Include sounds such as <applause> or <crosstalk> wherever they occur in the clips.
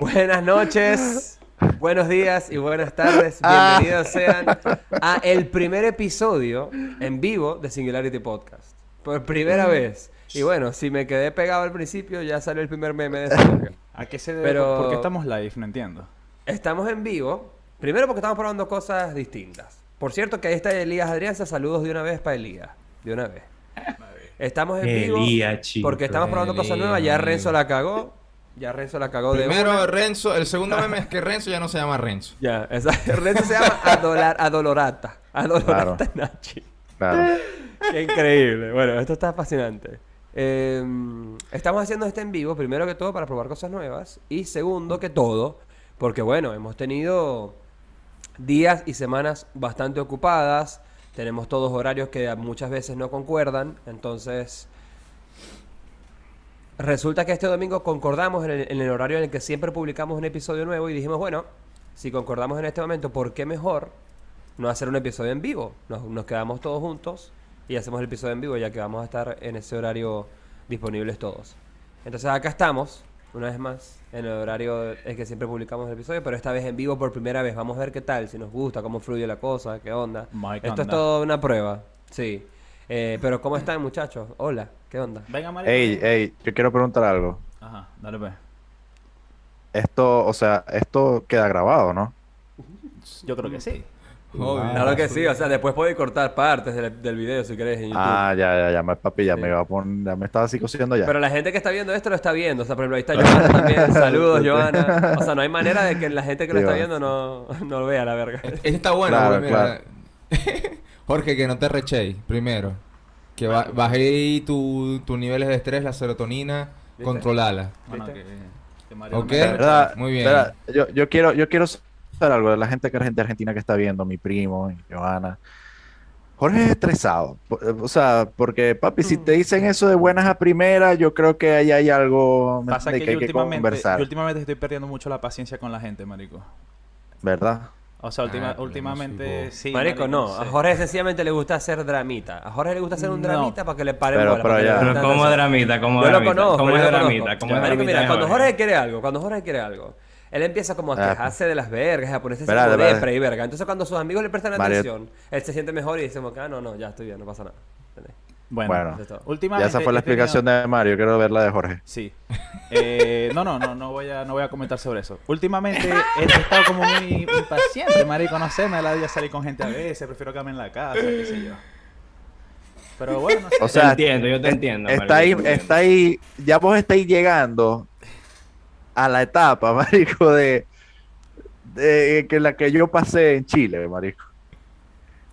Buenas noches, buenos días y buenas tardes. Bienvenidos sean a el primer episodio en vivo de Singularity Podcast. Por primera vez. Y bueno, si me quedé pegado al principio, ya salió el primer meme de verga. <laughs> ¿A qué se debe? Pero- ¿Por qué estamos live? No entiendo. Estamos en vivo. Primero porque estamos probando cosas distintas. Por cierto, que ahí está Elías Adrianza. Saludos de una vez para Elías. De una vez. Estamos en vivo Elías, chico. porque estamos probando cosas nuevas. Ya Renzo la cagó. Ya Renzo la cagó de Primero. Renzo, el segundo meme es que Renzo ya no se llama Renzo. Ya, esa, <laughs> Renzo se llama Adolar, Adolorata. Adolorata Nachi. Claro. <laughs> Qué increíble. Bueno, esto está fascinante. Eh, estamos haciendo este en vivo, primero que todo, para probar cosas nuevas. Y segundo que todo, porque bueno, hemos tenido días y semanas bastante ocupadas. Tenemos todos horarios que muchas veces no concuerdan. Entonces, resulta que este domingo concordamos en el, en el horario en el que siempre publicamos un episodio nuevo y dijimos, bueno, si concordamos en este momento, ¿por qué mejor no hacer un episodio en vivo? Nos, nos quedamos todos juntos y hacemos el episodio en vivo ya que vamos a estar en ese horario disponibles todos. Entonces acá estamos, una vez más, en el horario en que siempre publicamos el episodio, pero esta vez en vivo por primera vez. Vamos a ver qué tal, si nos gusta, cómo fluye la cosa, qué onda. Mike Esto es todo una prueba, sí. Eh, pero ¿cómo están muchachos? Hola, ¿qué onda? Venga, Mario. Ey, ey, yo quiero preguntar algo. Ajá, dale pues. Esto, o sea, esto queda grabado, ¿no? Yo creo que sí. Obvio. Claro que sí, o sea, después podéis cortar partes del, del video si querés en YouTube. Ah, ya, ya, ya, me, papi, ya Sí. me iba a poner, ya me estaba así cosiendo ya. Pero la gente que está viendo esto lo está viendo. O sea, por ejemplo, ahí está Joana también. <laughs> Saludos, Joana. O sea, no hay manera de que la gente que lo Sí, está viendo no, no lo vea, la verga. Ese está bueno, Claro, mira. <laughs> Jorge, que no te rechéis, primero. Que ba bajé tu- tus niveles de estrés, la serotonina, ¿Viste? controlala. Bueno, Ok. Muy bien. ¿verdad? Yo, yo quiero, yo quiero saber algo de la gente que de Argentina que está viendo, mi primo, y Joana. Jorge es estresado. Po- O sea, porque, papi, si te dicen eso de buenas a primeras, yo creo que ahí hay algo ¿me Pasa que, yo que hay que conversar. yo últimamente estoy perdiendo mucho la paciencia con la gente, marico. ¿Verdad? O sea, última- Ah, no últimamente sí. marico, no. sé. A Jorge sencillamente le gusta hacer dramita. A Jorge le gusta hacer un No. dramita para que le paren Pero- bola, pero ya. Pero como atención. dramita, como Yo lo dramita. conozco, ¿Cómo yo es lo dramita? conozco. ¿Cómo es Marico, dramita mira, de cuando Jorge? Quiere algo, cuando Jorge quiere algo, él empieza como a Ah, quejarse de las vergas, a ponerse espérate. depre y verga. Entonces cuando sus amigos le prestan Mario- atención, él se siente mejor y dice, ah, no, no, ya estoy bien, no pasa nada. ¿Entendés? Bueno, es ya esa fue la tenido- explicación de Mario, quiero ver la de Jorge. Sí. Eh, no, no, no, no voy a, no voy a comentar sobre eso. Últimamente he estado como muy impaciente, marico. No sé, me la salir con gente a veces, prefiero quedarme en la casa, qué sé yo. Pero bueno, no sé. O sea, te entiendo, yo te entiendo. Está ahí, está ahí, ya vos estáis llegando a la etapa, <laughs> marico, de, de que la que yo pasé en Chile, marico.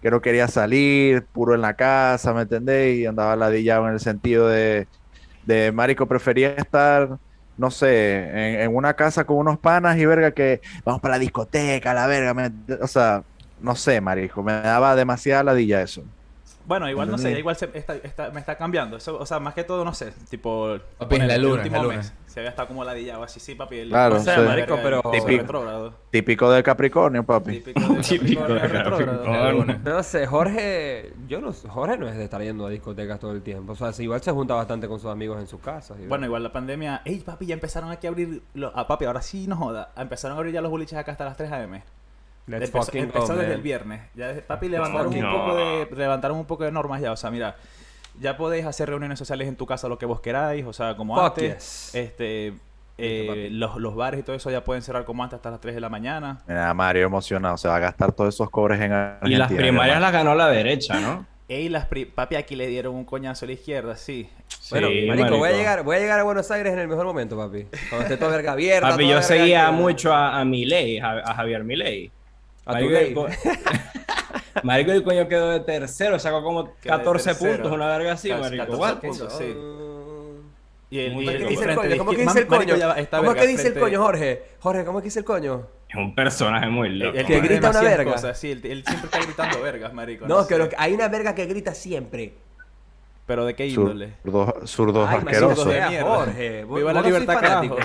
Que no quería salir, puro en la casa, ¿me entendéis? Y andaba ladillado en el sentido de, de marico, prefería estar, no sé, en, en una casa con unos panas y verga que vamos para la discoteca, la verga, me- o sea, no sé, marico, me daba demasiada ladilla eso. Bueno, igual no sé, igual se- está- está- me está cambiando. Eso, o sea, más que todo, no sé, tipo. Papi, ponele, la el luna, último la luna. mes. Se había estado como ladillado así, sí, papi. El, Claro, O sea, sí. marico, pero- Típico. Típico. retrógrado. Típico de Capricornio, papi. Típico de <laughs> Capricornio. No sé, Jorge, yo no Jorge no es de estar yendo a discotecas todo el tiempo. O sea, igual se junta bastante con sus amigos en sus casas. Bueno, igual la pandemia. Ey, papi, ya empezaron aquí a abrir. Los... Ah, papi, ahora sí no joda. Empezaron a abrir ya los boliches acá hasta las 3 a.m. Let's empezó fucking empezó go, desde man. el viernes. Ya, desde- papi, levantaron un, poco de, levantaron un poco de normas ya. O sea, mira, ya podéis hacer reuniones sociales en tu casa lo que vos queráis. O sea, como Fuck antes. yes. Este, eh, los, los bares y todo eso ya pueden cerrar como antes hasta las 3 de la mañana. Mira, Mario emocionado, se va a gastar todos esos cobres en Argentina. Y las primarias las ganó la derecha, ¿no? Ey, las pri- papi, aquí le dieron un coñazo a la izquierda, sí. Bueno, Sí, marico, voy a llegar, voy a llegar a Buenos Aires en el mejor momento, papi. Cuando esté toda verga abierta. Papi, yo seguía mucho a, a Milei, a, a Javier Milei. A Marico, el co- <laughs> Marico, el coño quedó de tercero, sacó como Quedó de 14 tercero. puntos, una verga así, marico. 14 What? puntos. sí. Y el, y ¿Cómo el- que y dice el coño? ¿Cómo que dice el coño? ¿Cómo es que dice el coño, Jorge? Jorge, ¿cómo es que dice el coño? Es un personaje muy loco. El Que grita una verga. cosas, sí, él, él siempre está gritando vergas, marico. No, sé. que lo que- hay una verga que grita siempre. Pero de qué índole. Zurdos, zurdos asquerosos. Jorge. Viva la no libertad, carajo.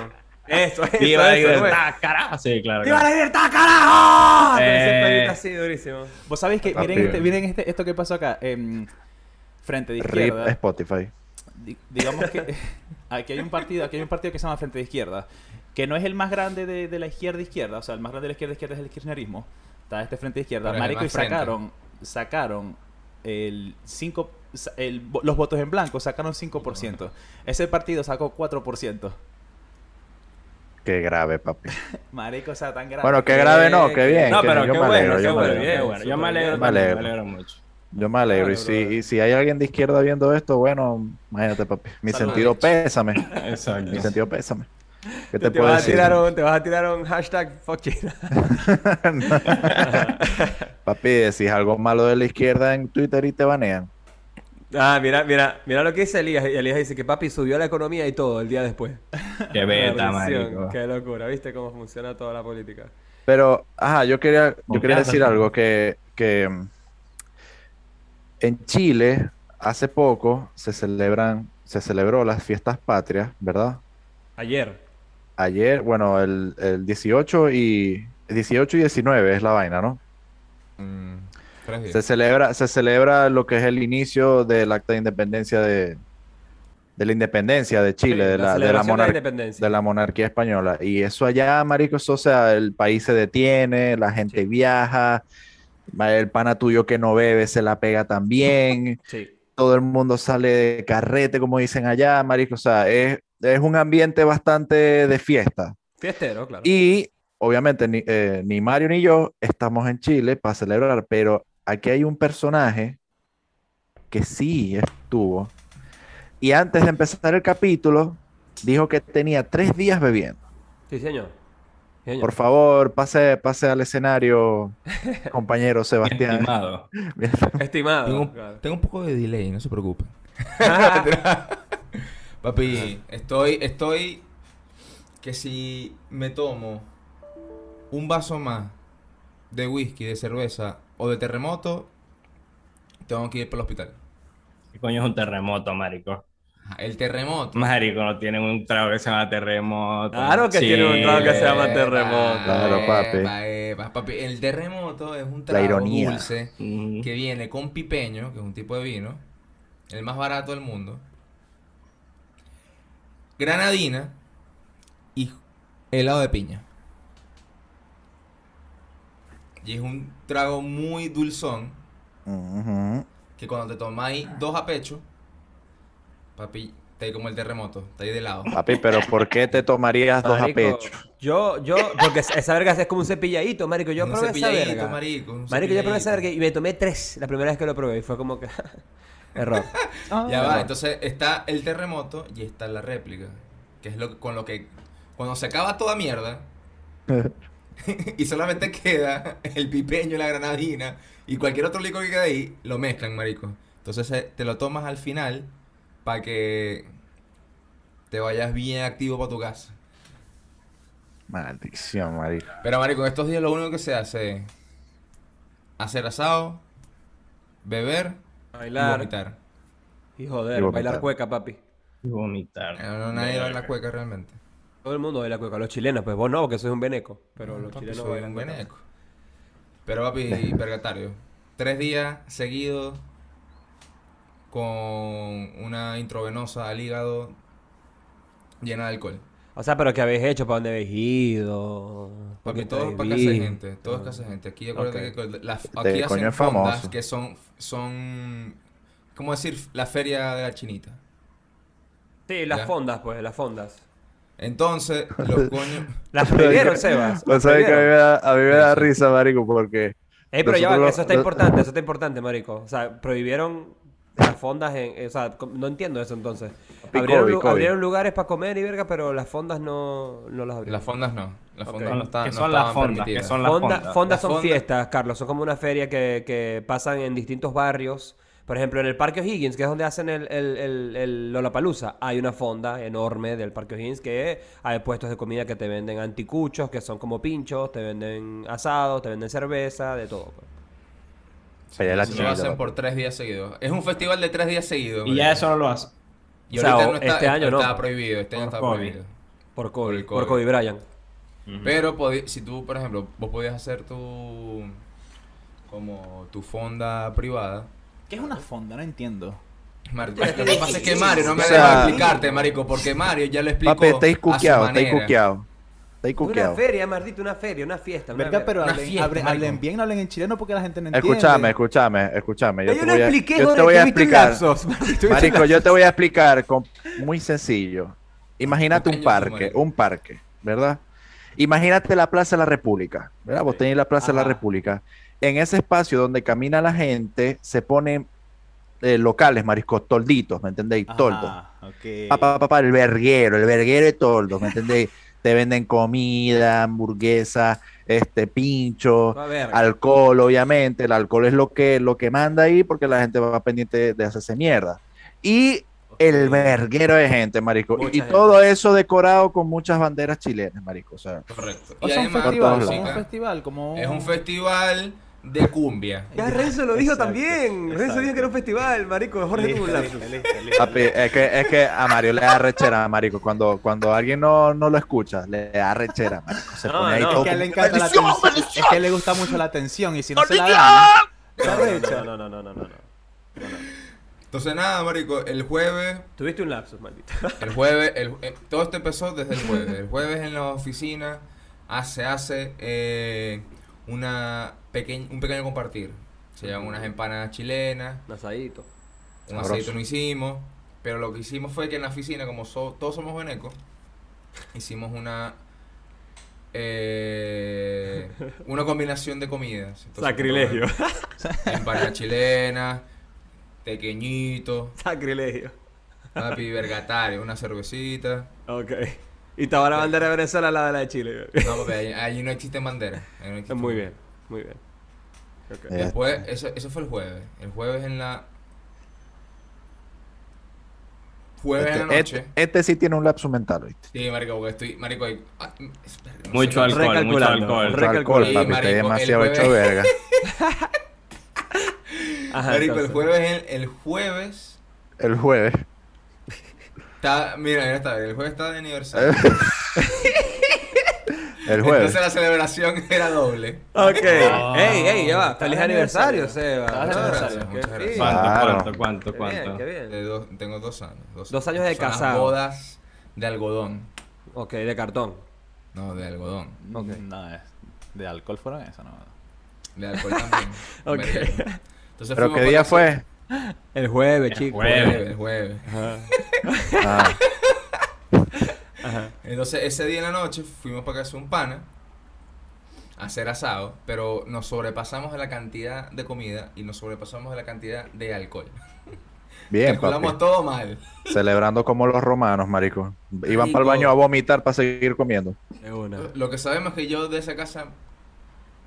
Eso, eso. ¡Viva la eso, libertad, carajo! Sí, claro. ¡Viva claro. la libertad, carajo! Pero Eh. así, durísimo. Vos sabéis que, miren, este, miren este, esto que pasó acá. em, frente de Rip izquierda. Spotify. di- digamos que <laughs> aquí hay un partido, aquí hay un partido que se llama Frente de Izquierda, que no es el más grande de, de la izquierda izquierda, o sea, el más grande de la izquierda izquierda es el kirchnerismo. Está este Frente de Izquierda, Pero marico, y frente. sacaron sacaron el 5 sa- el, vo- los votos en blanco sacaron 5%. Ese partido sacó 4%. Qué grave, papi. <laughs> Marico, o sea, tan grande. Bueno, qué grave no, qué bien. No, pero qué bueno, qué bueno. Yo me alegro Me alegro. me alegro mucho. Yo me alegro. y, si, y si hay alguien de izquierda viendo esto, bueno, imagínate, papi. Mi sentido pésame. Exacto. Mi sentido pésame. ¿Qué te, Te, puedo vas a decir? tirar un, te vas a tirar un hashtag fuck. <laughs> <laughs> Papi, decís algo malo de la izquierda en Twitter y te banean. Ah, mira, mira, mira lo que dice Elías. Y Elías dice que papi subió la economía y todo el día después. <laughs> Qué beta, marico. Qué locura, ¿viste cómo funciona toda la política? Pero, ajá, yo quería, yo quería decir algo que, que en Chile hace poco se celebran, se celebró las fiestas patrias, ¿verdad? Ayer. Ayer, bueno, el, el 18 y 18 y 19 es la vaina, ¿no? Mm, tres. Se celebra, se celebra lo que es el inicio del acta de independencia de, de la independencia de Chile, Sí, de, la, la celebración de la monar- independencia. de la monarquía española. Y eso allá, maricos, o sea, el país se detiene, la gente Sí. viaja, el pana tuyo que no bebe se la pega también, <laughs> Sí. todo el mundo sale de carrete, como dicen allá, maricos, o sea, es, es un ambiente bastante de fiesta. Fiestero, claro. Y obviamente ni, eh, ni Mario ni yo estamos en Chile para celebrar, pero aquí hay un personaje que sí estuvo. Y antes de empezar el capítulo, dijo que tenía tres días bebiendo. Sí, señor. Sí, señor. Por favor, pase, pase al escenario, <laughs> compañero Sebastián. Estimado. <laughs> Estimado. Tengo, claro. tengo un poco de delay, no se preocupen. <laughs> Papi, estoy, estoy que si me tomo un vaso más de whisky, de cerveza o de terremoto, tengo que ir para el hospital. ¿Qué coño es un terremoto, marico? El terremoto. Marico, no tienen un trago que se llama terremoto. Claro que tiene un trago que se llama terremoto. Claro, papi. El terremoto es un trago dulce Mm. que viene con pipeño, que es un tipo de vino, el más barato del mundo, granadina y helado de piña. Y es un trago muy dulzón que cuando te tomáis dos a pecho, papi, te ahí como el terremoto, está ahí de lado. Papi, pero ¿por qué te tomarías dos a pecho? Yo, yo, porque esa verga es como un cepilladito, marico. Yo Un probé esa verga. marico, un Marico, yo probé esa verga y me tomé tres la primera vez que lo probé y fue como que... <laughs> Error. <laughs> Ya Ah. va, entonces está el terremoto y está la réplica. Que es lo que- con lo que. Cuando se acaba toda mierda. <laughs> <laughs> y solamente queda el pipeño, la granadina y cualquier otro licor que quede ahí, lo mezclan, marico. Entonces eh, te lo tomas al final para que te vayas bien activo para tu casa. Maldición, marico. Pero, marico, en estos días lo único que se hace es hacer asado, beber y Bailar. vomitar. Y joder, Y vomitar. bailar cueca, papi. Y vomitar. Eh, No, nadie baila cueca realmente. Todo el mundo baila cueca. Los chilenos, pues vos no, porque sois un veneco. Pero los Papi, chilenos soy bailan un cueca. veneco. Pero papi, <laughs> vergatario. Tres días seguidos con una intravenosa al hígado llena de alcohol. O sea, pero ¿qué habéis hecho? ¿Para dónde habéis ido? ¿Por Papi, todo es para casa de gente. Todo es casa de gente. Aquí acuérdate Ok. que aquí hacen fondas famoso. que son, son, ¿cómo decir? La feria de la chinita. Sí, las Ya. fondas, pues, las fondas. Entonces, los coños... <laughs> Las prohibieron, <laughs> Sebas. O las sea, que a mí me prohibieron. da, a mí me da Sí. risa, marico, porque... Ey, pero ya eso está lo- importante, eso está <laughs> importante, marico. O sea, prohibieron las fondas en... eh, O sea, no entiendo eso entonces. Abrieron, lugares para comer y verga, pero las fondas no, no las abrieron. Las fondas no. Las fondas no, están, ¿Qué no son las estaban fondas? ¿Qué permitidas. son las Fonda- fondas? fondas Las son fondas- fiestas, Carlos. Son como una feria que, que pasan en distintos barrios. Por ejemplo, en el Parque O'Higgins, que es donde hacen el, el, el, el Lollapalooza, hay una fonda enorme del Parque O'Higgins que hay puestos de comida que te venden anticuchos, que son como pinchos, te venden asados, te venden cerveza, de todo. pues. Allá la Eso lo hacen por tres días seguidos. Es un festival de tres días seguidos. Y ya eso no lo hace. Y O sea, ahorita o- no está, este año no. está prohibido. Este año Por está COVID. prohibido. Por COVID, por COVID. Kobe Bryant. Pero si tú, por ejemplo, vos podías hacer tu... Como tu fonda privada. ¿Qué es una fonda? No entiendo. Marico, lo que pasa es que Mario no me O sea- dejado explicarte, marico, porque Mario ya lo explicó Papi, estáis cuqueados, estáis manera. cuqueados. Estáis Una cuqueados. feria, Mardito, una feria, una fiesta. Una Verga, pero Una hablen, fiesta, hablen- hablen bien, no hablen en chileno porque la gente no entiende. Escúchame, escúchame, escúchame. Yo Yo te no voy a, expliqué, yo te voy a explicar. <laughs> Marico, yo te voy a explicar con, muy sencillo. Imagínate un parque, un parque, ¿verdad? Imagínate la Plaza de la República, ¿verdad? Vos tenés la Plaza de la. República. En ese espacio donde camina la gente, se ponen eh, locales, mariscos, tolditos, ¿me entendéis? Toldos. Ajá, ok. Papá, papá, el verguero, el verguero de toldos, ¿me <laughs> entendéis? Te venden comida, hamburguesa, este, pincho, alcohol, obviamente. El alcohol es lo que, lo que manda ahí porque la gente va pendiente de hacerse mierda. Y el verguero de gente, marico. Mucha y gente. todo eso decorado con muchas banderas chilenas, marico. O sea, Correcto. O Y un además, festival, como un música. festival, como Es un festival de cumbia. Ya Renzo lo dijo Exacto, también. Renzo dijo que era un festival, marico. Jorge tuvo un Listo, lapsus. listo, listo, listo. papi, es que, es que a Mario le da rechera, marico. Cuando, cuando alguien no, no lo escucha, le da rechera, marico. Se No, pone ahí no, todo Es que le encanta la "Maldición, atención. maldición". Es que le gusta mucho la atención y si no se la arrecha. No, no, no, no, no, no. Entonces, nada, marico, el juevees Tuviste un lapsus, maldito. El jueves, el- eh, todo esto empezó desde el jueves. El jueves en la oficina se hace eh, una un pequeño compartir. Se llevan unas empanadas chilenas, Un asadito. un Sabroso. aceite no hicimos, pero lo que hicimos fue que en la oficina, como so- todos somos venecos, hicimos una eh, una combinación de comidas. Entonces, Sacrilegio. Empanada chilena, pequeñito, Sacrilegio. papi vergatario, una cervecita. Ok. Y estaba la bandera de Venezuela al lado de la de Chile. No, papi, allí, allí no existen banderas. ahí no existe Muy bandera. bien, muy bien. Ok. Eh. Después, eso, eso fue el jueves. El jueves en la. Jueves en la Este, noche. este, este sí tiene un lapso mental, ¿viste? Sí, marico, porque estoy. Marico, hay- ah, espera, no Mucho alcohol, mucho alcohol. Mucho alcohol, Sí, papi, marico, demasiado el hecho jueves- verga. <laughs> Ajá, Marico, el entonces. jueves, el, el jueves. El jueves. Está, mira, mira, está bien. El jueves está de aniversario. <laughs> El jueves. Entonces la celebración <laughs> era doble. Ok. Ah, ey, ey, ya va. está Feliz de aniversario, aniversario. Seba. Está de Muchas aniversario. gracias. Muchas gracias. ¿Cuánto, cuánto, cuánto, Qué bien, cuánto? qué bien. De dos, tengo dos años. Dos, Dos años de Son las casado. bodas de algodón. Ok, de cartón. No, de algodón. Ok. No, es- de alcohol fueron eso, no. De alcohol también. <laughs> Ok. Entonces ¿Pero qué día fue? El jueves, El chico. jueves. Jueves, jueves. <laughs> Ah, Ajá. Entonces, ese día en la noche fuimos para casa de un pana a hacer asado, pero nos sobrepasamos de la cantidad de comida y nos sobrepasamos de la cantidad de alcohol. bien, Calculamos papi. todo mal. Celebrando como los romanos, marico. Iban para el baño a vomitar para seguir comiendo. Una. Lo que sabemos es que yo de esa casa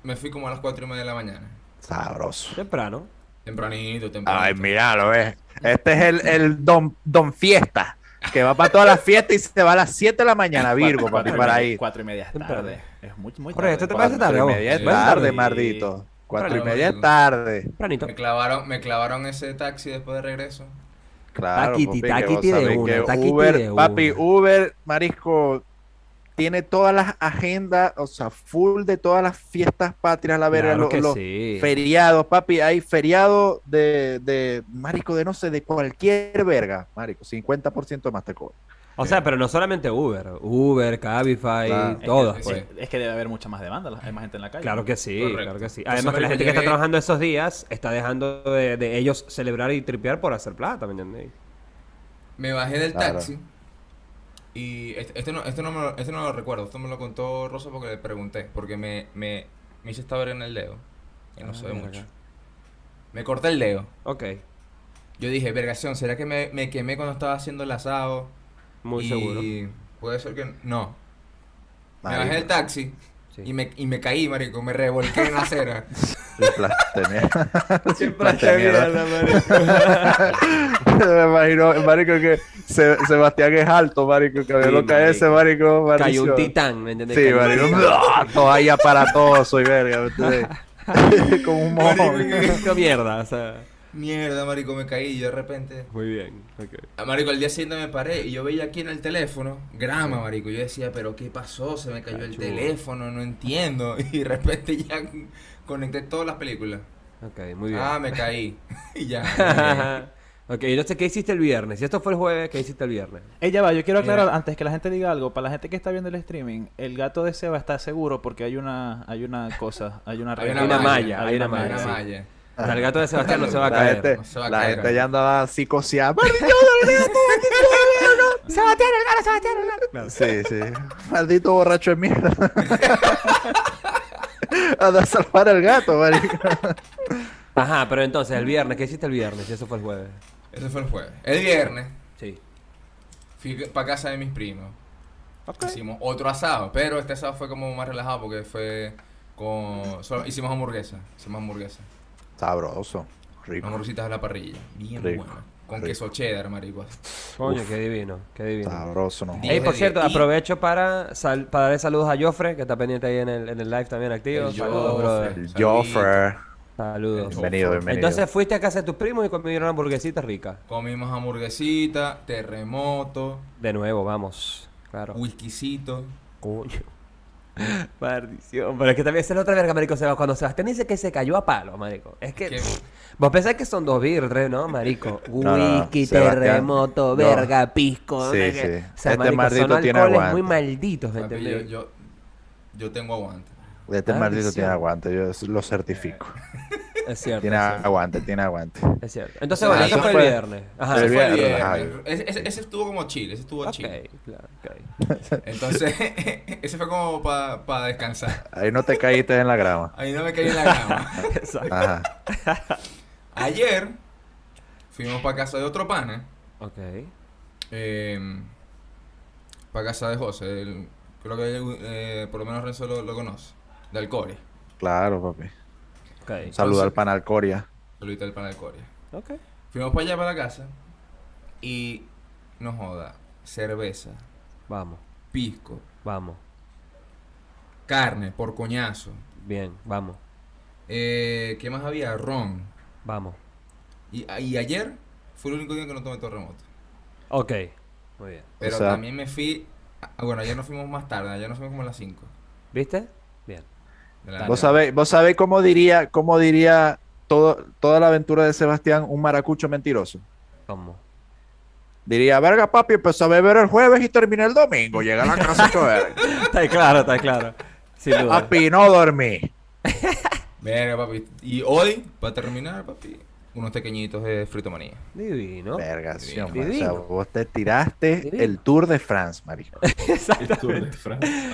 me fui como a las cuatro y media de la mañana. Sabroso. Temprano. Tempranito, tempranito. Ay, míralo, ves. Este es el, el don, don Fiesta. Que va para todas las fiestas y se va a las 7 de la mañana, <laughs> Virgo, papi, Cuatro para media- ir. Cuatro y media es tarde. Es muy, muy tarde. ¿esto te parece Cuatro tarde y media es ¿Te parece tarde, mardito. Cuatro y Claro, media es tarde. Me clavaron, me clavaron ese taxi después de regreso. Claro, Taquiti, papi, taquiti de Uber, de papi. Uber, marisco, tiene todas las agendas, o sea, full de todas las fiestas patrias, la verga, Claro los sí. feriados, papi, hay feriado de, de, marico, de no sé, de cualquier verga, marico, 50% más te cobran. O sea, pero no solamente Uber. Uber, Cabify, Claro. Es que- todas, es, pues. que, es que debe haber mucha más demanda, la- hay más gente en la calle. Claro que sí, Correcto. claro que sí. Entonces, Además que la gente que está trabajando esos días está dejando de, de ellos celebrar y tripear por hacer plata, ¿me entiendes? Me bajé del Claro. taxi y este, este no, este, no me lo, este no lo recuerdo, esto me lo contó Rosa porque le pregunté, porque me, me, me hice esta verga en el dedo, que no Ah, se ve mucho. Me corté el dedo. Ok, Yo dije, vergación, ¿será que me, me quemé cuando estaba haciendo el asado? muy y seguro. Puede ser que no. Me bajé del taxi Sí. y, me, y me caí, marico, me revolqué en la acera. <laughs> El plastemia. Siempre hace mierda. <laughs> Me imagino, marico, que Se- Sebastián es alto, marico, que Sí, lo cae ese, marico, Cayó un titán, ¿me entiendes? Sí, Cayó marico. ¡blah! <laughs> todo ahí aparatoso y verga, ¿me entiendes? Como un mojón. Qué mierda, o sea. Mierda, marico, me caí y yo de repente... Muy bien, ok. Marico, al día siguiente me paré y yo veía aquí en el teléfono grama, marico. Yo decía, pero ¿qué pasó? Se me cayó el teléfono, no entiendo. <laughs> Y de repente ya conecté todas las películas. Ok, muy bien. Ah, me <laughs> caí. <laughs> y ya. Ok, entonces, ¿qué hiciste el viernes? Si esto fue el jueves, ¿qué hiciste el viernes? Ella va, yo quiero aclarar Mira. antes que la gente diga algo, para la gente que está viendo el streaming, el gato de Seba está seguro porque hay una hay una cosa, hay una Hay una malla, hay una Hay malla, una sí. malla. O sea, el gato de Sebastián no se va a caer. gente, no se va a la caer, gente ya andaba psicoseada. ¡Maldito <laughs> Sebastián, el gato, Sebastián, el gato. Sí, sí. Maldito borracho de mierda. Anda <laughs> a salvar al gato, marico. Ajá, pero entonces, el viernes, ¿qué hiciste el viernes? Si eso fue el jueves. Ese fue el jueves. El viernes Sí. fui para casa de mis primos. Hicimos otro asado, pero este asado fue como más relajado porque fue con... solo hicimos hamburguesa. Hicimos hamburguesa. Sabroso. Rico. Hamburguesitas a la parrilla. Bien Rico, buena. Con rico. queso cheddar, marico. Coño, qué divino, qué divino. Sabroso, ¿no? Ey, por cierto, Y- aprovecho para, sal- para darle saludos a Joffre, que está pendiente ahí en el, en el live también activo. El Saludos, Joffre. brother. El. Joffer. Saludos. Bienvenido, bienvenido. Entonces fuiste a casa de tus primos y comieron hamburguesita rica. Comimos hamburguesita, terremoto, De nuevo, vamos. Claro. whiskycito. Coño. <laughs> Maldición. Pero es que también esa es la otra verga, marico. Cuando Sebastián dice que se cayó a palo, marico. Es que... Vos pensás que son dos birres, ¿no, marico? No, <laughs> no, no. Whisky, Sebastián, terremoto, no. verga, pisco. Sí. O sea, Este marico, maldito son tiene alcoholes aguante. muy malditos, ¿me Papi, yo, yo, yo tengo aguante. Este Ah, maldito tiene aguante, yo lo certifico. Es cierto. Tiene es cierto. aguante, tiene aguante. Es cierto. Entonces, bueno, eso eso fue el viernes. Ajá. El Ese fue el viernes, viernes. ajá. Ese, ese- ese estuvo como chill, ese estuvo Ok, chill. claro, ok. <laughs> Entonces, <laughs> ese fue como para descansar. Ahí no te caíste en la grama. Ahí no me caí en la cama. <laughs> Exacto. Ajá. Ayer fuimos para casa de otro pana. Ok. para casa de José. el- creo que eh, por lo menos Renzo lo, lo conoce. De Alcoria. Claro, papi. Ok. Saluda al panal Coria. Saludita del pana de Alcoria. Ok. Fuimos para allá, para la casa. Y, no joda, cerveza, Vamos, pisco, vamos. carne, por coñazo. Bien, vamos, Eh, ¿Qué más había? Ron. vamos. Y, y ayer fue el único día que no tomé terremoto. Ok. Muy bien. Pero sea- también me fui. ah, bueno, ayer nos fuimos más tarde, ayer nos fuimos como a las 5. ¿Viste? Bien. De Vos sabéis, vos sabéis cómo diría, cómo diría todo, toda la aventura de Sebastián un maracucho mentiroso. Vamos. Diría, verga papi, empezó a beber el jueves y terminé el domingo. Llega a la casa verga. <laughs> Está claro, está claro. Sin duda. Papi, no dormí. <laughs> Verga, papi. Y hoy, para terminar, papi, unos pequeñitos de frito manía. Divino. Verga, sí, Divino. O sea, vos te tiraste Divino. el Tour de France, marico. <laughs> Exactamente.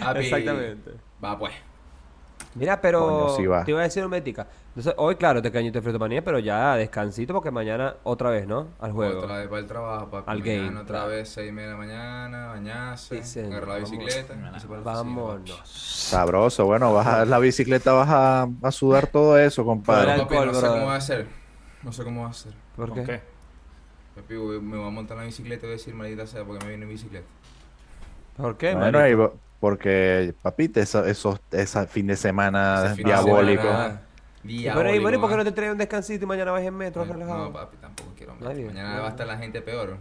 Papi, Exactamente. Va pues. Mira, pero Coño, sí va. te iba a decir un mética. Entonces, hoy, claro, te cañiste frito manía, pero ya descansito porque mañana otra vez, ¿no? Al juego. Otra vez para el trabajo, papi. Al Mañana game, otra claro. vez, 6 y media de la mañana, bañarse, Sí, agarrar la bicicleta. para. Vámonos. Sabroso. Bueno, vas a la bicicleta, vas a, a sudar todo eso, Para compadre. Papi, alcohol, no sé cómo va a hacer. No sé cómo va a hacer. ¿Por qué? Papi, me voy a montar en la bicicleta y voy a decir, maldita sea, porque me viene en bicicleta. ¿Por qué, Bueno, ahí va- porque, papita, eso, esos, esa fin de semana Ese fin de diabólico. semana, Pero, ¿y bueno, ¿y por qué no te traes un descansito y mañana vas en metro Bueno, relajado? No, papi, tampoco quiero. Bien. Mañana va a estar la gente peor.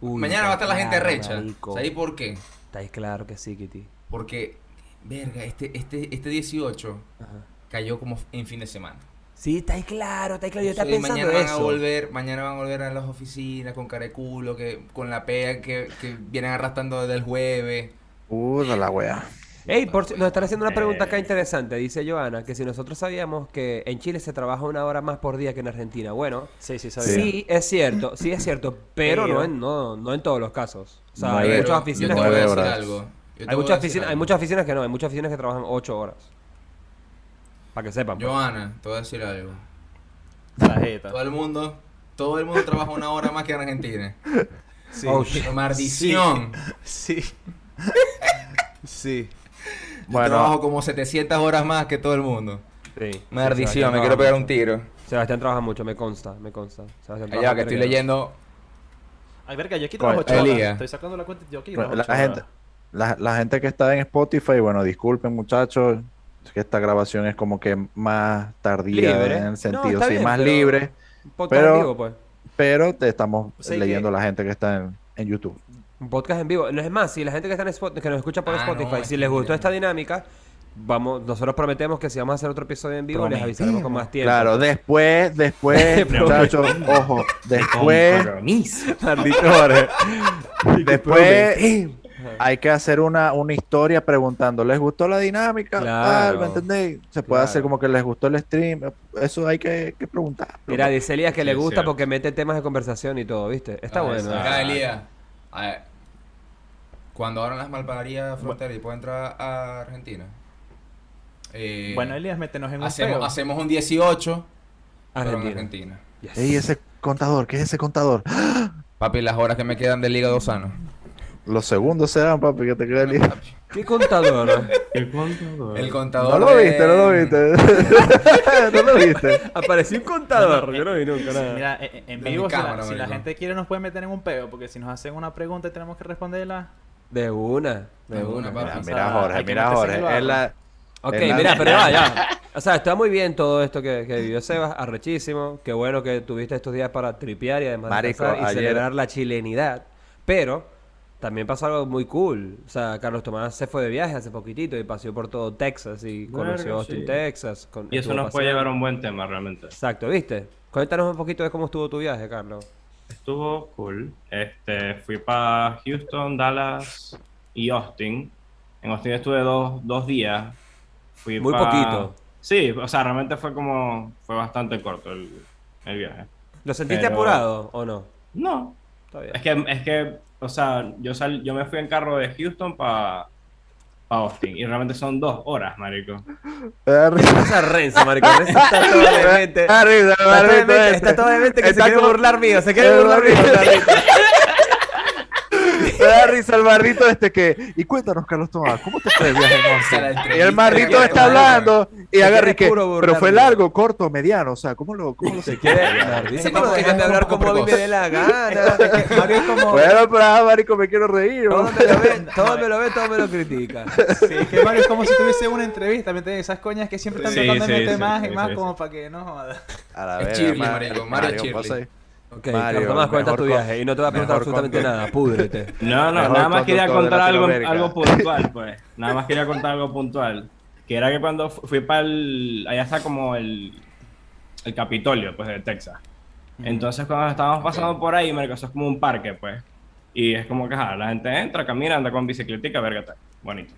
Uy, Mañana va a estar la gente claro, recha. ¿Sabes por qué? Está ahí claro que sí, Kitty. Porque, verga, este, este, este 18 Ajá. cayó como en fin de semana. Sí, está ahí claro, está ahí claro. Yo estaba pensando mañana van a eso. volver, mañana van a volver a las oficinas con careculo, que, con la pega que, que vienen arrastrando desde el jueves. Puta la wea. Ey, por, nos están haciendo una pregunta acá interesante. Dice Joana que si nosotros sabíamos que en Chile se trabaja una hora más por día que en Argentina. Bueno, Sí, sí, sabía. sí, es cierto, sí es cierto, pero, Pero- no, en, no, no en todos los casos. O sea, hay muchas oficinas que voy a nueve decir horas. algo. Yo te hay muchas oficinas, hay muchas oficinas que no, hay muchas oficinas que trabajan 8 horas. Para que sepan. pues. Joana, te voy a decir algo. Tarjeta. Todo el mundo, todo el mundo trabaja una hora más que en Argentina. <laughs> Sí. Oh, shit. Maldición. Sí. sí. <laughs> Yo Bueno. trabajo como 700 horas más que todo el mundo. Sí, sí, Maldición, Sebastián me quiero trabaja pegar un mucho. tiro. Sebastián trabaja mucho, me consta, me consta. Sebastián Allá trabaja que estoy leyendo. Ay, verga, yo aquí trabajo 8 horas. Estoy sacando la cuenta. Yo aquí trabajo la, ocho gente, horas. la, la gente que está en Spotify, bueno, disculpen muchachos, es que esta grabación es como que más tardía Libre. en el sentido, sí, bien, más pero- libre, Un podcast Pero- vivo, pues. pero te estamos Sí, leyendo que- la gente que está en, en YouTube. Un podcast en vivo. No es más, si la gente que está en Spot- que nos escucha por Ah, Spotify, no, si es les gustó esta dinámica, vamos, nosotros prometemos que si vamos a hacer otro episodio en vivo, les avisaremos con más tiempo. Claro, después, después, <laughs> muchachos, ojo, después, Compromiso. Maldito Jorge. <laughs> después hay que hacer una, una historia preguntando, ¿les gustó la dinámica? Claro. Ah, ¿Me entendéis? Se puede hacer como que les gustó el stream. Eso hay que, que preguntar. Mira, dice Elías que Sí, le gusta cierto. porque mete temas de conversación y todo, ¿viste? Está Ah, bueno. ¿eh? Mira, Elías, ver, cuando abran las malpagarías fronteras y puedo entrar a Argentina. eh, Bueno, Elías, métenos en un hacemos, peo. hacemos un 18 pero en Argentina. Argentina. Yes. Ey, ese contador, ¿qué es ese contador? Papi, las horas que me quedan del hígado sano. Los segundos serán, papi, que te quede el Papi, ¿Qué contador? ¿Qué contador? El No contador. lo de- viste, no lo viste. <laughs> no lo viste. Apareció un contador. Yo no vi nunca nada. Mira, en vivo, mi si, la- cámara, si la, gente quiere, nos puede meter en un peo. Porque si nos hacen una pregunta y tenemos que responderla. De una, de De una. una, papi. Mira, Jorge, mira Jorge. Es la, Ok, la- mira, pero ya, ya. <laughs> O sea, está muy bien todo esto que, que vivió Sebas, arrechísimo. Qué bueno que tuviste estos días para tripear y además Marico, y ayer- celebrar la chilenidad. Pero también pasó algo muy cool. O sea, Carlos Tomás se fue de viaje hace poquitito y paseó por todo Texas y conoció Austin, sí. Texas. con- Y eso nos puede llevar a un buen tema realmente. Exacto, ¿viste? Cuéntanos un poquito de cómo estuvo tu viaje, Carlos. Estuvo cool. Este, fui para Houston, Dallas y Austin. En Austin estuve dos, dos días. Fui Muy pa- poquito. Sí, o sea, realmente fue como... Fue bastante corto el, el viaje. ¿Lo sentiste Pero- apurado o no? No. Está bien. Es que, es que o sea, yo, sal, yo me fui en carro de Houston para Austin. Y realmente son dos horas, marico. Esa Renzo, marico. Renzo <laughs> está todo de mente. Está da todo de risa mente, está todo de mente que Está se quiere burlar mío. Se quiere burlar mío. Barrito. Me da risa el barrito este que. Y cuéntanos, Carlos Tomás, ¿cómo te fue el viaje <laughs> en Y el que está hablando y agarra y que. Pero fue largo, corto, mediano. O sea, ¿cómo lo, cómo lo Se quiere. Tipo déjame hablar como a mí me dé la gana. <laughs> Mario es como. Bueno, pero ah, marico, me quiero reír. Todo ¿no? me lo ve, <laughs> todo me lo ve, todo me lo critica. Sí, es que Mario es como si tuviese una entrevista, ¿me entiendes? Esas coñas que siempre están tratando de meter más y más como para que no joda. A la marico, Mario ahí. Ok, Mario, Carlos Tomás, cuenta tu viaje y no te voy a preguntar absolutamente nada. Púdrete. <laughs> No, no, Mejor nada más quería contar algo, algo puntual, pues. Nada más quería contar algo puntual. Que era que cuando fu- fui para el... Allá está como el... El Capitolio, pues, de Texas. Entonces, cuando estábamos pasando por ahí, marico, eso es como un parque, pues. Y es como que, ajá, la gente entra, camina, anda con bicicletica, verga, tal. Bonito.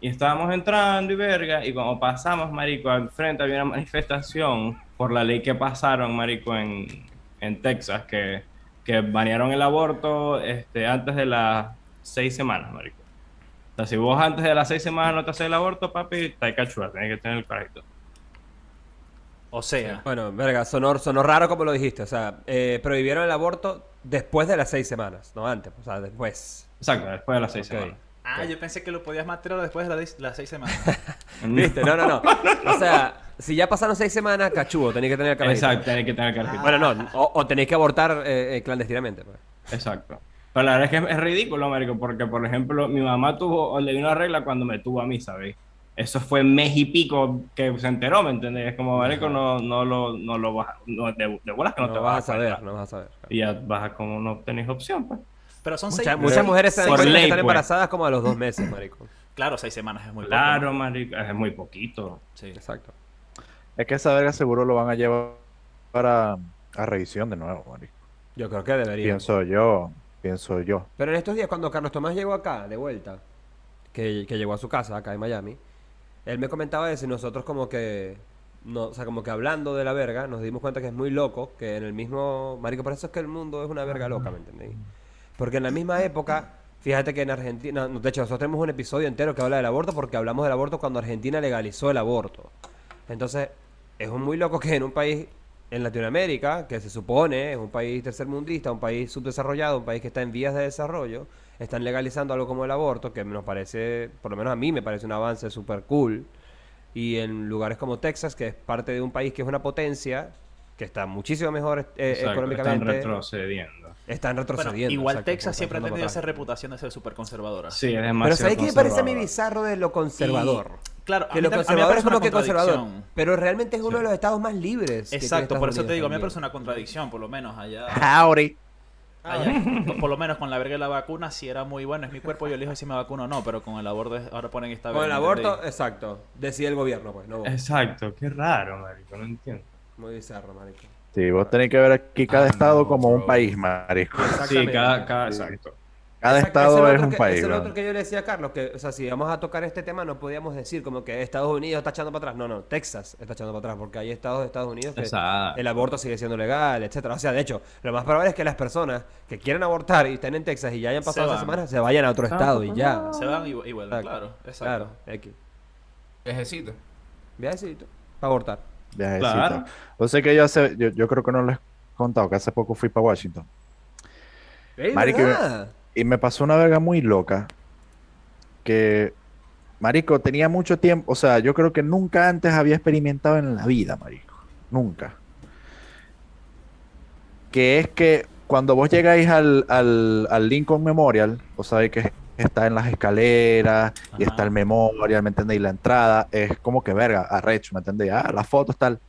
Y estábamos entrando y verga, y cuando pasamos, marico, al frente había una manifestación por la ley que pasaron, marico, en, en Texas, que, que banearon el aborto este, antes de las seis semanas, marico. O sea, si vos antes de las seis semanas no te haces el aborto, papi, está ahí cachua, tenés que tener el carajito. O sea, Bueno, verga, sonó, sonó raro como lo dijiste. O sea, eh, prohibieron el aborto después de las seis semanas, no antes. O sea, después. Exacto, después de las seis semanas. ah, yo pensé que lo podías matar después de las, las seis semanas. <laughs> ¿Viste? No, no, no. O sea, si ya pasaron seis semanas, cachudo, tenéis que tener el carajito. Exacto, tenés que tener el carajito. Bueno, no, o, o tenéis que abortar eh, eh, clandestinamente. pues. Exacto. Pero la verdad es que es, ridículo, marico, porque, por ejemplo, mi mamá tuvo, le dio una regla cuando me tuvo a mí, ¿sabéis? Eso fue en mes y pico que se enteró, ¿me entendés? Es como, marico, no, no lo, no lo vas, no, de, de bolas que no, No, te vas a saber, no vas a saber. Y ya vas a como no tenéis opción, pues. Pero son Muchas, seis. muchas seis- mujeres se dan por cuenta que ley, están pues. embarazadas como a los dos meses, marico. Claro, seis semanas es muy poco, Claro, ¿no? marico, es muy poquito. Sí. Exacto. Es que esa verga seguro lo van a llevar para a revisión de nuevo, marico. Yo creo que debería. Pienso yo, pienso yo. Pero en estos días, cuando Carlos Tomás llegó acá, de vuelta, que, que llegó a su casa, acá en Miami, él me comentaba eso y nosotros como que, no, o sea, como que hablando de la verga, nos dimos cuenta que es muy loco, que en el mismo... Marico, por eso es que el mundo es una verga loca, ¿me entendéis? Porque en la misma época, fíjate que en Argentina, no, de hecho, nosotros tenemos un episodio entero que habla del aborto porque hablamos del aborto cuando Argentina legalizó el aborto. Entonces, es un muy loco que en un país en Latinoamérica, que se supone es un país tercermundista, un país subdesarrollado, un país que está en vías de desarrollo, están legalizando algo como el aborto, que nos parece, por lo menos a mí me parece un avance súper cool. Y en lugares como Texas, que es parte de un país que es una potencia, que está muchísimo mejor eh, Exacto, están económicamente, retrocediendo. están Bueno, retrocediendo. igual exacto, Texas siempre ha tenido esa reputación de ser súper conservadora. Sí, es Pero ¿sabes qué me parece a mí bizarro de lo conservador? Claro, a Que mí lo a mí me conservador es como que conservador. Pero realmente es uno Sí. de los estados más libres. Exacto, por eso te digo, a mí me parece una contradicción, por lo menos allá. <laughs> Howdy. Allá, por, por lo menos con la verga de la vacuna, si era muy bueno. Es mi cuerpo, yo elijo si me vacuno o no. Pero con el aborto, ahora ponen esta Con el aborto, exacto. Decide el gobierno, pues. No, vos. Exacto, qué raro, marico, no entiendo. Muy bizarro, marico. Sí, vos tenés que ver aquí cada Ah, estado no, como un país, marico. Sí, cada, cada, exacto. Cada Exacto, estado es un que- país, es lo otro que yo le decía a Carlos, que, o sea, si vamos a tocar este tema, no podíamos decir como que Estados Unidos está echando para atrás. No, no, Texas está echando para atrás, porque hay estados de Estados Unidos que Exacto. el aborto sigue siendo legal, etcétera. O sea, de hecho, lo más probable es que las personas que quieren abortar y estén en Texas y ya hayan Se pasado esa van. semana, se vayan a otro estado y ya. Se van y, y vuelven, Exacto. claro. Exacto. Claro, X. Viajecito. Viajecito. Para abortar. Viajecito. Claro. O sea que yo hace, yo, yo creo que no les he contado que hace poco fui para Washington. Y me pasó una verga muy loca. Que, Marico, tenía mucho tiempo. O sea, yo creo que nunca antes había experimentado en la vida, Marico. Nunca. Que es que cuando vos llegáis al, al, al Lincoln Memorial, vos sabéis que está en las escaleras y está el Memorial, ¿me entendéis? La entrada es como que verga, arrecho, ¿me entendéis? Ah, las fotos tal.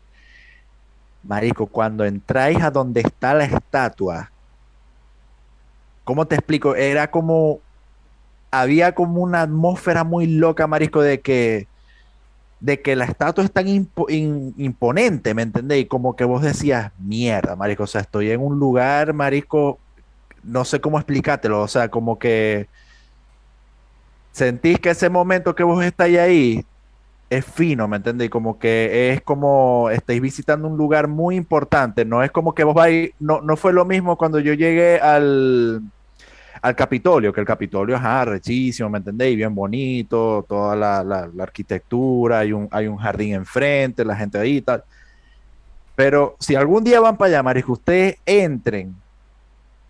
Marico, cuando entráis a donde está la estatua, ¿cómo te explico? Era como, había como una atmósfera muy loca, Marico, de que, de que la estatua es tan imponente, ¿me entendéis? Como que vos decías, mierda, Marico, o sea, estoy en un lugar, Marico, no sé cómo explicártelo, o sea, como que sentís que ese momento que vos estáis ahí es fino, ¿me entendéis? Como que es como estáis visitando un lugar muy importante, no es como que vos vais, no, no fue lo mismo cuando yo llegué al, al Capitolio, que el Capitolio es rechísimo, ¿me entendéis? Bien bonito, toda la, la- arquitectura, hay un, hay un jardín enfrente, la gente ahí y tal. Pero si algún día van para allá, marico, ustedes entren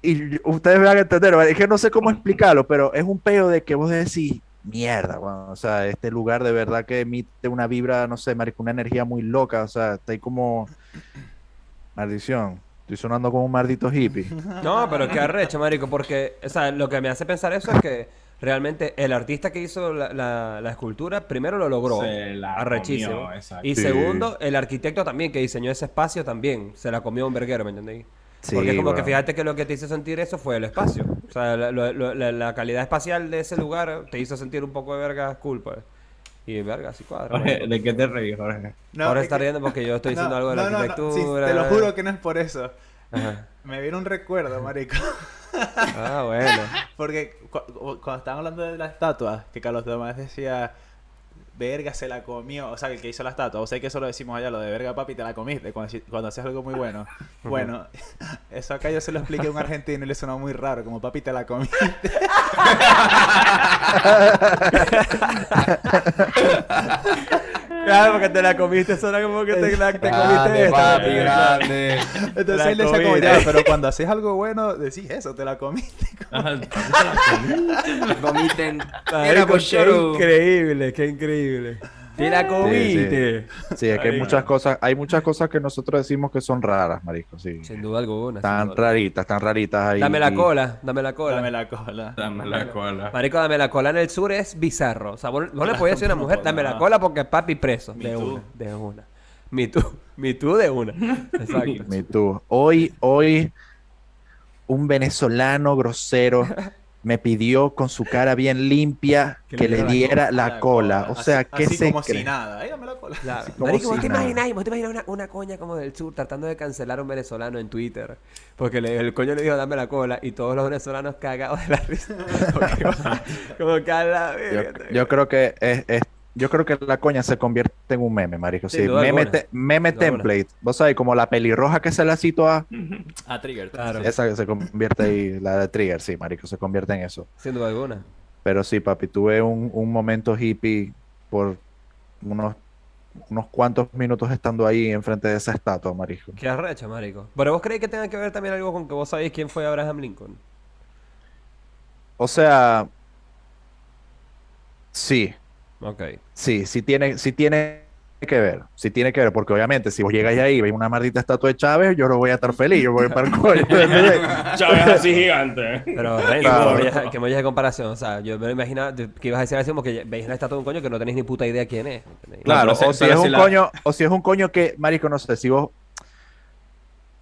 y ustedes van a entender, es que no sé cómo explicarlo, pero es un peo de que vos decís, mierda, o sea, este lugar de verdad que emite una vibra, no sé, marico, una energía muy loca, o sea, está como, maldición, estoy sonando como un maldito hippie. <laughs> No, pero qué arrecho, marico, porque, o sea, lo que me hace pensar eso es que realmente el artista que hizo la, la- la escultura, primero lo logró, Se la arrechísimo. comió, y Sí. segundo, el arquitecto también que diseñó ese espacio también se la comió un verguero, ¿me entendéis? Sí, Porque es como que fíjate que lo que te hizo sentir eso fue el espacio. O sea, la, la- la calidad espacial de ese lugar te hizo sentir un poco de verga cool, pues. Y verga, así cuadra. Jorge. ¿de qué te reís, Jorge? Ahora es está que- riendo porque yo estoy diciendo No, algo de la no, no, no, arquitectura. sí, te lo juro que no es por eso. Ajá. Me viene un recuerdo, marico. Ah, bueno. <laughs> Porque cu- cu- cuando estaban hablando de la estatua, que Carlos Tomás decía, verga, se la comió. O sea, el que hizo la estatua. O sea, que eso lo decimos allá, lo de verga, papi, te la comiste cuando, cuando haces algo muy bueno. Bueno, <laughs> eso acá yo se lo expliqué a un argentino y le sonó muy raro, como papi, te la comiste. <laughs> Claro, porque te la comiste, suena como que te, la, te comiste Grande, esta. papi, grande. Entonces La él decía como comiste. ya, pero cuando haces algo bueno, decís eso, te la comiste. <laughs> Ajá, te la comí. Comiten. Marico, Era qué bochero. increíble, qué increíble. Te la comiste. Sí, es que hay muchas cosas, hay muchas cosas que nosotros decimos que son raras, marico, sí. Sin duda alguna. Están raritas, están raritas ahí. Dame la cola, dame la cola. Dame la cola. Dame la cola. Marico, dame la cola en el sur es bizarro. O sea, vos, vos le podías decir a una <laughs> mujer, dame la cola porque papi preso. Me De una, de una. Mi tú, mi tú de una. Exacto. Me tú. Hoy, hoy, un venezolano grosero <laughs> me pidió con su cara bien limpia Que que, le le diera la, cola. O sea, así, ¿qué así se como cree? si nada. Dame la cola. Claro. como Marico, ¿vos si te nada. imagináis? ¿Vos te imaginas una, una coña como del sur tratando de cancelar a un venezolano en Twitter? Porque le- el coño le dijo dame la cola y todos los venezolanos cagados de la risa. <laughs> Como que a la Yo, yo creo que es, es- yo creo que la coña se convierte en un meme, marico. Sí, meme, te- meme template. Vos sabés, como la pelirroja que se la citó a... <laughs> Ah, Trigger. Claro. Esa que se convierte ahí, la de Trigger, sí, marico, se convierte en eso. Sin duda alguna. Pero sí, papi, tuve un, un momento hippie por unos, unos cuantos minutos estando ahí enfrente de esa estatua, marico. Qué arrecha, marico. Pero vos creéis que tenga que ver también algo con que vos sabéis quién fue Abraham Lincoln. O sea, sí, Ok. sí, sí tiene, sí tiene que ver, sí tiene que ver, porque obviamente si vos llegáis ahí y veis una maldita estatua de Chávez, yo no voy a estar feliz, yo voy para el coño. <laughs> Chávez así gigante. Pero, Rey, Claro. que me- que me de comparación. O sea, yo me imaginaba que ibas a decir así como que veis la estatua de un coño que no tenéis ni puta idea quién es. Claro, o si es si un la- coño, o si es un coño que, marico, no sé, si vos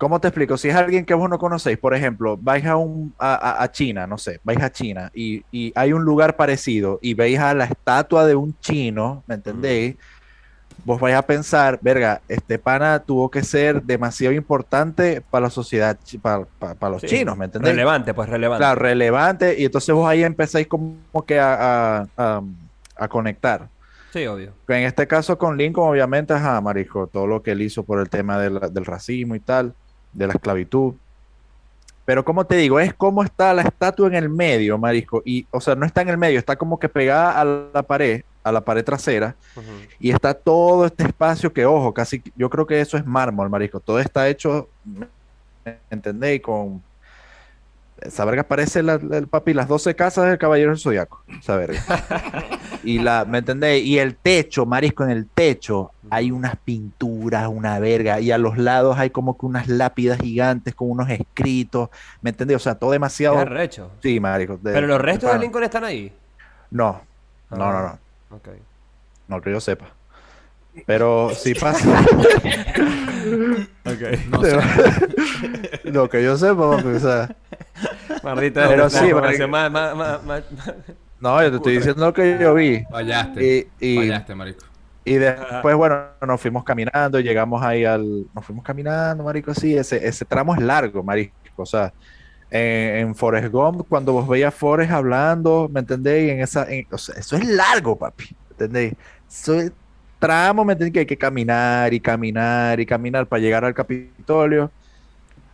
¿Cómo te explico? Si es alguien que vos no conocéis, por ejemplo, vais a, un, a, a- China, no sé, vais a China y, y hay un lugar parecido y veis a la estatua de un chino, ¿me entendéis? Vos vais a pensar, verga, este pana tuvo que ser demasiado importante para la sociedad, para, para- para los Sí. chinos, ¿me entendéis? Relevante, pues relevante. Claro, relevante, y entonces vos ahí empezáis como que a, a- a- a conectar. Sí, obvio. En este caso con Lincoln, obviamente, ajá, marico, todo lo que él hizo por el tema del, del racismo y tal, de la esclavitud. Pero como te digo, es como está la estatua en el medio, marisco, y, o sea, no está en el medio, está como que pegada a la pared, a la pared trasera, y está todo este espacio que, ojo, casi, yo creo que eso es mármol, marisco, todo está hecho, ¿me entendéis? Con, esa verga parece la, la- el papi, las 12 casas del Caballero del Zodiaco, esa verga. <laughs> Y la, ¿me entendéis? Y el techo, marisco, en el techo hay unas pinturas, una verga, y a los lados hay como que unas lápidas gigantes con unos escritos, ¿me entendéis? O sea, todo demasiado... arrecho. Sí, marico. de- Pero los restos de. Lincoln están ahí. No, no, no, Ah, no. Ok. No que yo sepa. Pero si pasa. No sé. Lo que yo sepa, papi, o sea. Maldita Pero sí, más- más- más- más- No, yo te estoy diciendo lo que yo vi. Fallaste. Y, y, Fallaste, marico. y después, bueno, nos fuimos caminando, llegamos ahí al. Nos fuimos caminando, marico, sí. Ese, ese tramo es largo, marico. O sea, en, en Forrest Gump, cuando vos veías a Forrest hablando, ¿me entendéis? En esa, en- o sea, eso es largo, papi. ¿Me entendéis? Eso es tramo, ¿me entendéis? Que hay que caminar y caminar y caminar para llegar al Capitolio.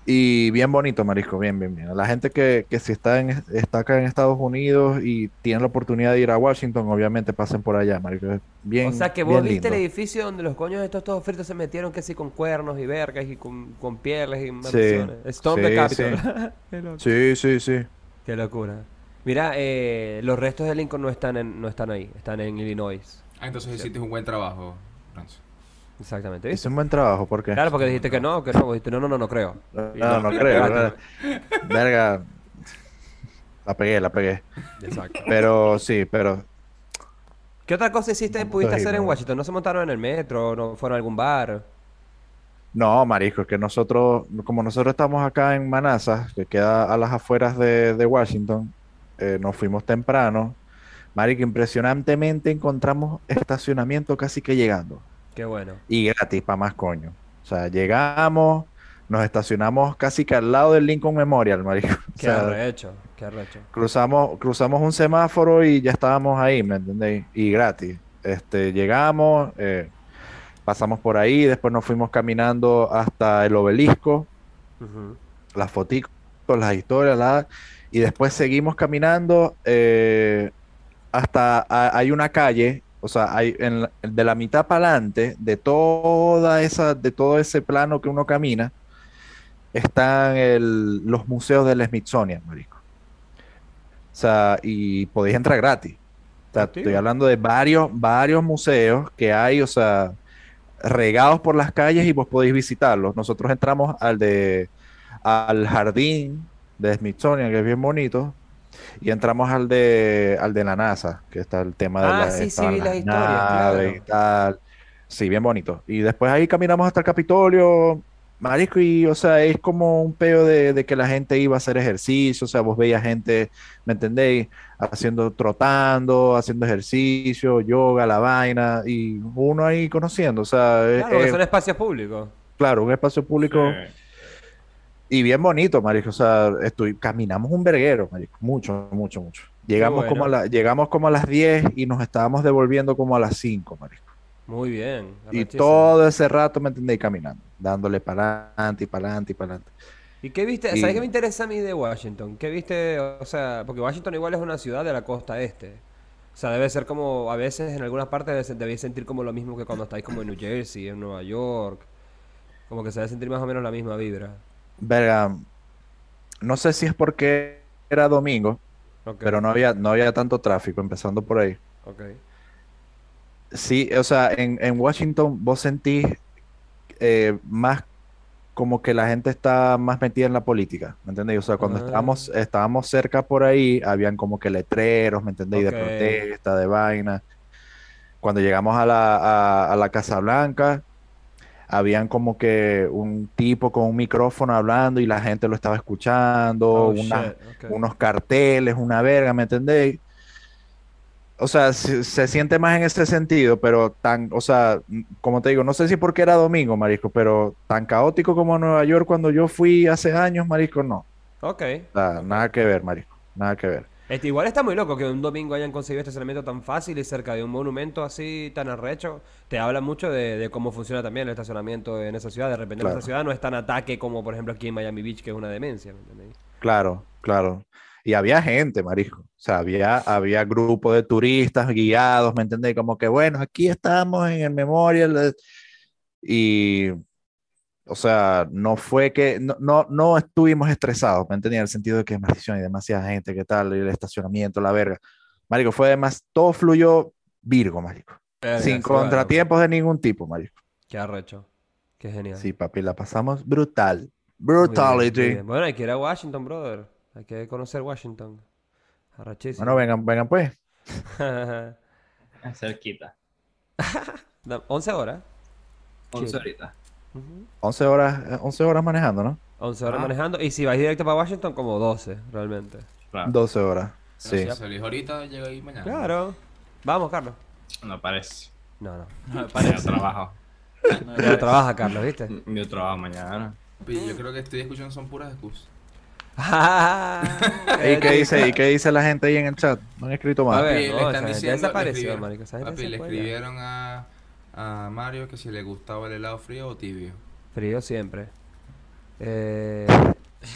Y bien bonito, marisco, bien, bien, bien. La gente que, que si está, en, está acá en Estados Unidos y tiene la oportunidad de ir a Washington, obviamente pasen por allá, marisco. Bien, o sea que vos viste el edificio donde los coños estos todos fritos se metieron que sí con cuernos y vergas y con, con pieles y Sí, the sí, Capitol. <laughs> Sí, sí, sí. Qué locura. Mira, eh, los restos de Lincoln no están en, no están ahí, están en Illinois. Ah, entonces hiciste un buen trabajo, Franz. Exactamente. ¿viste? Hice un buen trabajo, ¿por qué? Claro, porque dijiste que no, que no, vos dijiste no, no, no, no creo. Y No, no creo. <laughs> Verga. La pegué, la pegué. Exacto. Pero sí, pero ¿Qué otra cosa hiciste, pudiste hacer en ¿no? Washington? ¿No se montaron en el metro? ¿No fueron a algún bar? no, marisco, es que nosotros, como nosotros estamos acá en Manassas, que queda a las afueras de, de Washington, eh, nos fuimos temprano. Marico, impresionantemente encontramos estacionamiento casi que llegando. Qué bueno. Y gratis, para más coño. O sea, llegamos, nos estacionamos casi que al lado del Lincoln Memorial, marico. <laughs> O Qué sea, arrecho, qué arrecho. cruzamos, cruzamos un semáforo y ya estábamos ahí, ¿me entendéis? Y gratis. Este, llegamos, eh, pasamos por ahí, después nos fuimos caminando hasta el obelisco, las fotitos, las historias, la- y después seguimos caminando eh, hasta a- hay una calle, o sea, hay en de la mitad para adelante, de toda esa, de todo ese plano que uno camina, están el- los museos del Smithsonian, marico. O sea, y podéis entrar gratis. O sea, Activo. estoy hablando de varios, varios museos que hay, o sea, regados por las calles y vos podéis visitarlos. Nosotros entramos al de al jardín de Smithsonian, que es bien bonito, y entramos al de al de la NASA, que está el tema de Ah, la, sí, sí, estaban vi las las historias, naves claro. y tal. Sí, bien bonito. Y después ahí caminamos hasta el Capitolio, Marisco, y o sea, es como un peo de, de que la gente iba a hacer ejercicio, o sea, vos veías gente, ¿me entendéis? Haciendo, trotando, haciendo ejercicio, yoga, la vaina, y uno ahí conociendo, o sea, es- Claro, que es- son espacios públicos. claro, un espacio público Sí. Y bien bonito, marico, o sea, estoy, caminamos un verguero, marico, mucho, mucho, mucho. Llegamos, bueno. como a la, llegamos como a las 10 y nos estábamos devolviendo como a las 5, marico. Muy bien. Y todo ese rato, ¿me entendéis? Caminando, dándole para adelante y para adelante y para adelante. ¿Y qué viste? Y- ¿Sabes qué me interesa a mí de Washington? ¿Qué viste? O sea, porque Washington igual es una ciudad de la costa este. O sea, debe ser como, a veces en algunas partes debéis sentir como lo mismo que cuando estáis como en New Jersey, en Nueva York. Como que se debe sentir más o menos la misma vibra. Verga, no sé si es porque era domingo, pero no había, no había tanto tráfico, empezando por ahí. ok. Sí, o sea, en, en Washington vos sentís eh, más como que la gente está más metida en la política, ¿me entendéis? O sea, cuando Ah. estábamos, estábamos cerca por ahí, habían como que letreros, ¿me entendéis? De protesta, de vaina. Cuando llegamos a la, a, a la Casa Blanca, habían como que un tipo con un micrófono hablando y la gente lo estaba escuchando, Oh, una- unos carteles, una verga, ¿me entendéis? O sea, se, se siente más en ese sentido, pero tan, o sea, como te digo, no sé si porque era domingo, marisco, pero tan caótico como Nueva York cuando yo fui hace años, marisco, no. Ok. O sea, nada que ver, marisco, nada que ver. Este, igual está muy loco que un domingo hayan conseguido este estacionamiento tan fácil y cerca de un monumento así tan arrecho. Te habla mucho de, de cómo funciona también el estacionamiento en esa ciudad. De repente en esa ciudad no es tan ataque como por ejemplo aquí en Miami Beach, que es una demencia. Claro, claro. Y había gente, marisco. O sea, había, había grupos de turistas guiados, ¿me entendéis? Como que, bueno, aquí estamos en el Memorial. de- Y, o sea, no fue que, no, no, no estuvimos estresados, ¿me entendéis? En el sentido de que, maldición, hay demasiada gente, ¿qué tal? Y el estacionamiento, la verga. Marico, fue además, todo fluyó virgo, marico. Sin contratiempos de ningún tipo, marico. Qué arrecho. Qué genial. Sí, papi, la pasamos brutal. Muy bien, muy Brutality. bien. Bueno, hay que ir a Washington, brother. Hay que conocer Washington. Arrechísimo. Bueno, vengan, vengan pues. <laughs> Cerquita. <laughs> Da- 11 horas. 11 Chill. ahorita. 11 horas, eh, 11 horas manejando, ¿no? 11 horas Ah. manejando. Y si vais directo para Washington, como 12, realmente. Claro. 12 horas. Sí. Si salís ahorita, llega ahí mañana. Claro. Vamos, Carlos. No parece. No, no. No, Yo <laughs> trabajo. No <laughs> trabaja, Carlos, ¿viste? Yo trabajo mañana. Yo creo que estoy escuchando son puras excusas. <laughs> ¿Y qué dice, ¿Y qué dice la gente ahí en el chat? No han escrito A más. ver, Papi, no, le están gente diciendo, le desapareció, marico, se le ya. escribieron a, a Mario que si le gustaba el helado frío o tibio. Frío siempre. Eh, <laughs>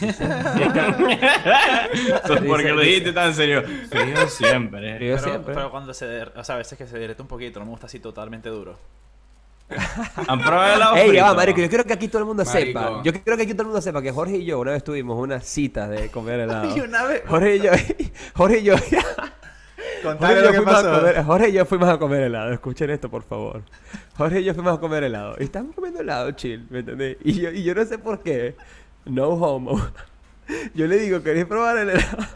¿Por qué lo dijiste tan serio? Frío siempre. frío Pero, siempre. pero cuando se der- o sea, a veces que se derrete un poquito, no me gusta así totalmente duro. ¿Han probado el helado Ey, ya va, marico, yo quiero que aquí todo el mundo Marico. sepa. Yo creo que aquí todo el mundo sepa que Jorge y yo una vez tuvimos una cita de comer <laughs> helado. Y una vez. Jorge y yo, <laughs> Jorge y yo, Jorge y, lo yo que fuimos a pasó. comer, Jorge y yo fuimos a comer helado. Escuchen esto, por favor. Jorge y yo fuimos a comer helado. Y estábamos comiendo helado, chill, ¿me entendés? Y yo, y yo no sé por qué. No homo. Yo le digo, ¿querés probar el helado?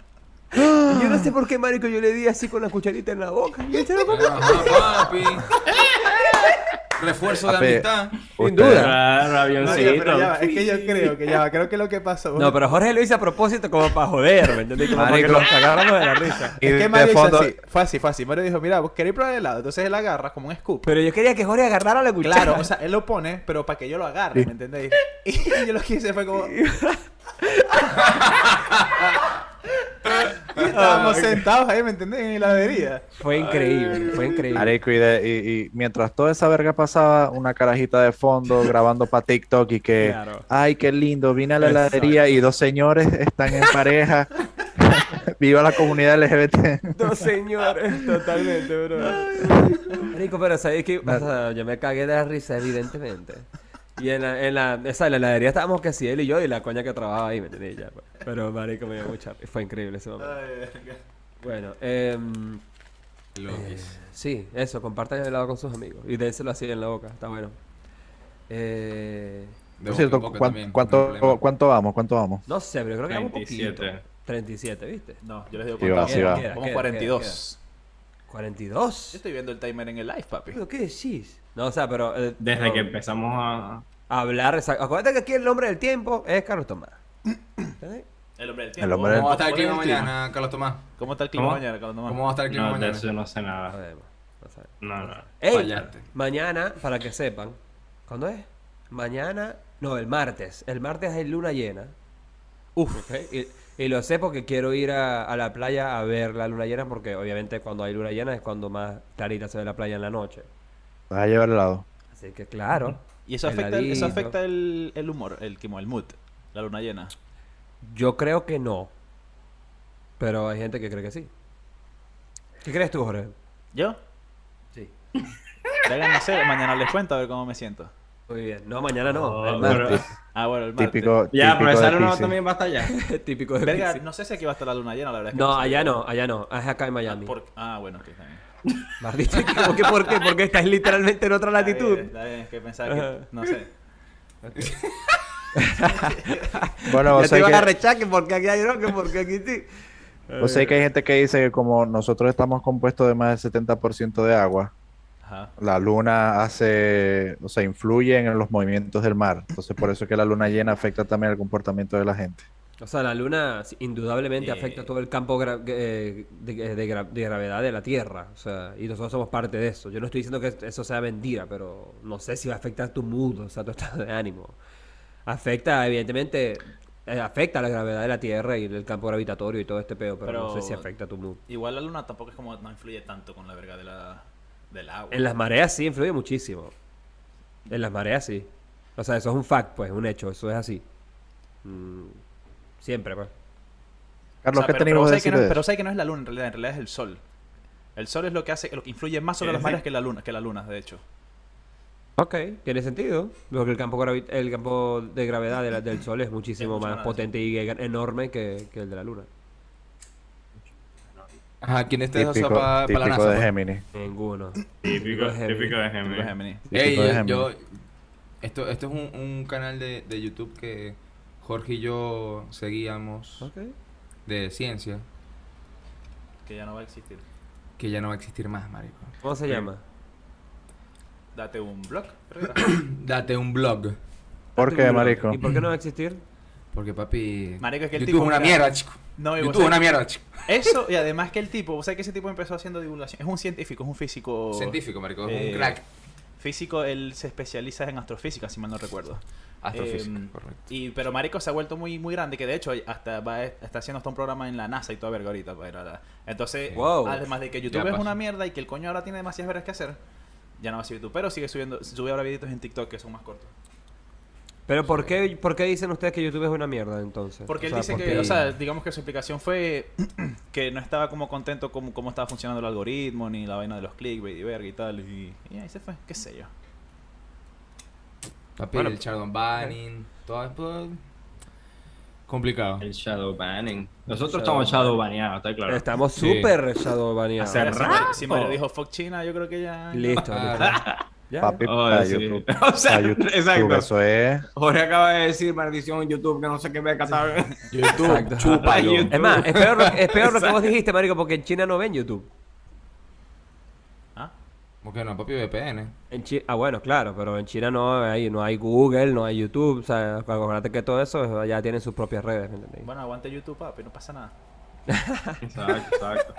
Y yo no sé por qué, marico, yo le di así con la cucharita en la boca. Y él se lo comió. Ajá, papi. <laughs> Refuerzo de amistad. Sin duda. Es que yo creo que ya va, creo que lo que pasó. No, pero Jorge lo hizo a propósito como para joder, ¿me entendés? Como para que nos cagáramos de la risa. Y es que Mario hizo así, fue así, fue así. Mario dijo, mira, vos queréis probar el helado. Entonces él agarra como un scoop. Pero yo quería que Jorge agarrara la cuchara. Claro, o sea, él lo pone, pero para que yo lo agarre, ¿me entendéis? <laughs> Y yo lo que hice fue como... <laughs> Y estábamos sentados ahí, ¿me entendés? En la heladería. Fue increíble, fue increíble. Marico, y, de- y- y mientras toda esa verga pasaba, una carajita de fondo <laughs> grabando para TikTok y que, Claro. ay, qué lindo, vine a la heladería y dos señores están en pareja. <laughs> Viva la comunidad LGBT. Dos señores, totalmente, bro. Marico, pero ¿sabes? O sea, yo me cagué de la risa, evidentemente. Y en la, en la, esa, en la heladería estábamos que sí, él y yo y la coña que trabajaba ahí, ¿me entendés? Ya, pues. Pero, marico, me dio mucha... Fue increíble ese momento. Bueno, em, Logis. sí, eso, compartan el helado con sus amigos. Y dénselo así en la boca, está bueno. Eh, Por cierto, en boca ¿cuán- también, no hay ¿cuánto. ¿cuánto vamos? ¿Cuánto vamos? no sé, pero creo que vamos poquito. 37. 37, ¿viste? No, yo les digo Sí va, sí va. Queda, Vamos queda, 42. 42. Yo estoy viendo el timer en el live, papi. ¿Pero qué decís? No, o sea, pero... eh, Desde no, que empezamos a... Hablar, exacto. Acuérdate que aquí el hombre del tiempo es Carlos Tomás. ¿Entendés? El hombre del El tiempo. hombre del- ¿Cómo va a estar el ¿Cómo clima es el mañana, Carlos Tomás? ¿Cómo está el clima ¿Cómo? mañana, Carlos Tomás? ¿Cómo va a estar el clima No, de mañana? eso no sé No nada. sabemos, no sabemos. No, no. Ey, Fallaste. mañana, para que sepan, ¿cuándo es? Mañana, no, el martes. El martes hay luna llena. Uf. ¿ok? Y, y lo sé porque quiero ir a, a la playa a ver la luna llena, porque obviamente cuando hay luna llena es cuando más clarita se ve la playa en la noche. Vas a llevar helado. Así que claro. Y eso afecta, el, eso afecta el, el humor, el, como el mood, la luna llena. Yo creo que no. Pero hay gente que cree que sí. ¿Qué crees tú, Jorge? ¿Yo? Sí. <laughs> Vengan, no sé, mañana les cuento a ver cómo me siento. Muy bien. No, mañana no. Oh, el pero- martes. Ah, bueno, el martes. Típico, Ya, típico pero esa luna también va hasta allá. <laughs> Típico de Verga, no sé si aquí va a estar la luna llena, la verdad. es que No, allá no, allá no. Es acá en Ah, Miami. por- ah, bueno, ok, está <laughs> ¿por qué? ¿Por qué? Porque estás literalmente en otra Está latitud. bien, Está bien, es que pensaba que... Ajá. No sé. <laughs> Bueno, Ya vos te sabés iban a que, que porque aquí hay que porque aquí sí. vos sabés que hay gente que dice que como nosotros estamos compuestos de más del 70% de agua, Ajá. La luna hace, o sea, influye en los movimientos del mar. Entonces, por eso es que la luna llena afecta también el comportamiento de la gente. O sea, la luna indudablemente Eh. afecta todo el campo gra- eh, de, de gra- de gravedad de la Tierra. O sea, y nosotros somos parte de eso. Yo no estoy diciendo que eso sea mentira, pero no sé si va a afectar tu mood, o sea, tu estado de ánimo. Afecta, evidentemente, eh, afecta la gravedad de la Tierra y el campo gravitatorio y todo este pedo, pero, no sé si afecta tu mood. Igual la luna tampoco es como, no influye tanto con la verga de la, del agua. En las mareas sí influye muchísimo. En las mareas sí. O sea, eso es un fact, pues, un hecho, eso es así. Mm, siempre, pues. Carlos, O sea, ¿qué pero, pero que sé que no, de pero eso? sé que no es la luna en realidad, en realidad es el sol. El sol es lo que hace, lo que influye más sobre sí. mareas que la luna, que la luna, de hecho. Ok, tiene sentido. Porque el campo, gravi- el campo de gravedad de la- del Sol es muchísimo Es más potente y enorme que, que el de la Luna. Ajá, ¿quién está Típico, para la típico NASA? de? Géminis. Ninguno. Típico, de Géminis. típico de Géminis. Ey, Típico de yo, Géminis. yo- esto, esto es un, un canal de, de YouTube que Jorge y yo seguíamos de ciencia, Que ya no va a existir. que ya no va a existir más, marico. ¿Cómo se llama? Date un blog. <coughs> Date un blog. ¿Por qué, marico? ¿Y por qué no va a existir? Porque, papi, Marico, es que el YouTube tipo, es una mierda, chico. No, YouTube es una mierda, chico. Eso, y <laughs> además que el tipo, o sea que ese tipo empezó haciendo divulgación. Es un científico, es un físico. Científico, marico, es eh, un crack. Físico, él se especializa en astrofísica, si mal no recuerdo. Astrofísica, Em, correcto. Y, pero Marico se ha vuelto muy, muy grande, que de hecho hasta va, está haciendo hasta un programa en la NASA y toda verga ahorita. pues, Entonces, Wow. además de que YouTube Ya es una mierda y que el coño ahora tiene demasiadas vergas que hacer, ya no va a ser YouTube, pero sigue subiendo, sube ahora videitos en TikTok que son más cortos. Pero ¿por qué, ¿por qué dicen ustedes que YouTube es una mierda entonces? Porque O él sea, dice ¿por que, o sea, digamos que su explicación fue <clears throat> que no estaba como contento con cómo estaba funcionando el algoritmo, ni la vaina de los clickbait y verga y tal, y, y ahí se fue, qué sé yo. Papi, Bueno. el Chardon Banning, todo es pues, complicado. El shadow banning. Nosotros Shadow estamos shadow baneados, está claro. Estamos Sí. súper shadow baneados. Hace Mira, si, Mario, rato. dijo fuck China, yo creo que ya... Listo, listo. Ah, <laughs> Ya. Papi, Oh, a sí. YouTube. <laughs> O sea, a YouTube, exacto. Eso es. Jorge acaba de decir maldición en YouTube que no sé qué me catar. YouTube, chúpalo. YouTube. Es más, es peor, lo- es peor lo que vos dijiste, marico, porque en China no ven YouTube. ¿Por qué no, papi? VPN. En Chi- ah, bueno, claro, pero en China no hay, no hay Google, no hay YouTube. O sea, acuérdate que todo eso ya tienen sus propias redes, ¿me entendés? Bueno, aguante YouTube, papi, no pasa nada. <laughs> Exacto, exacto.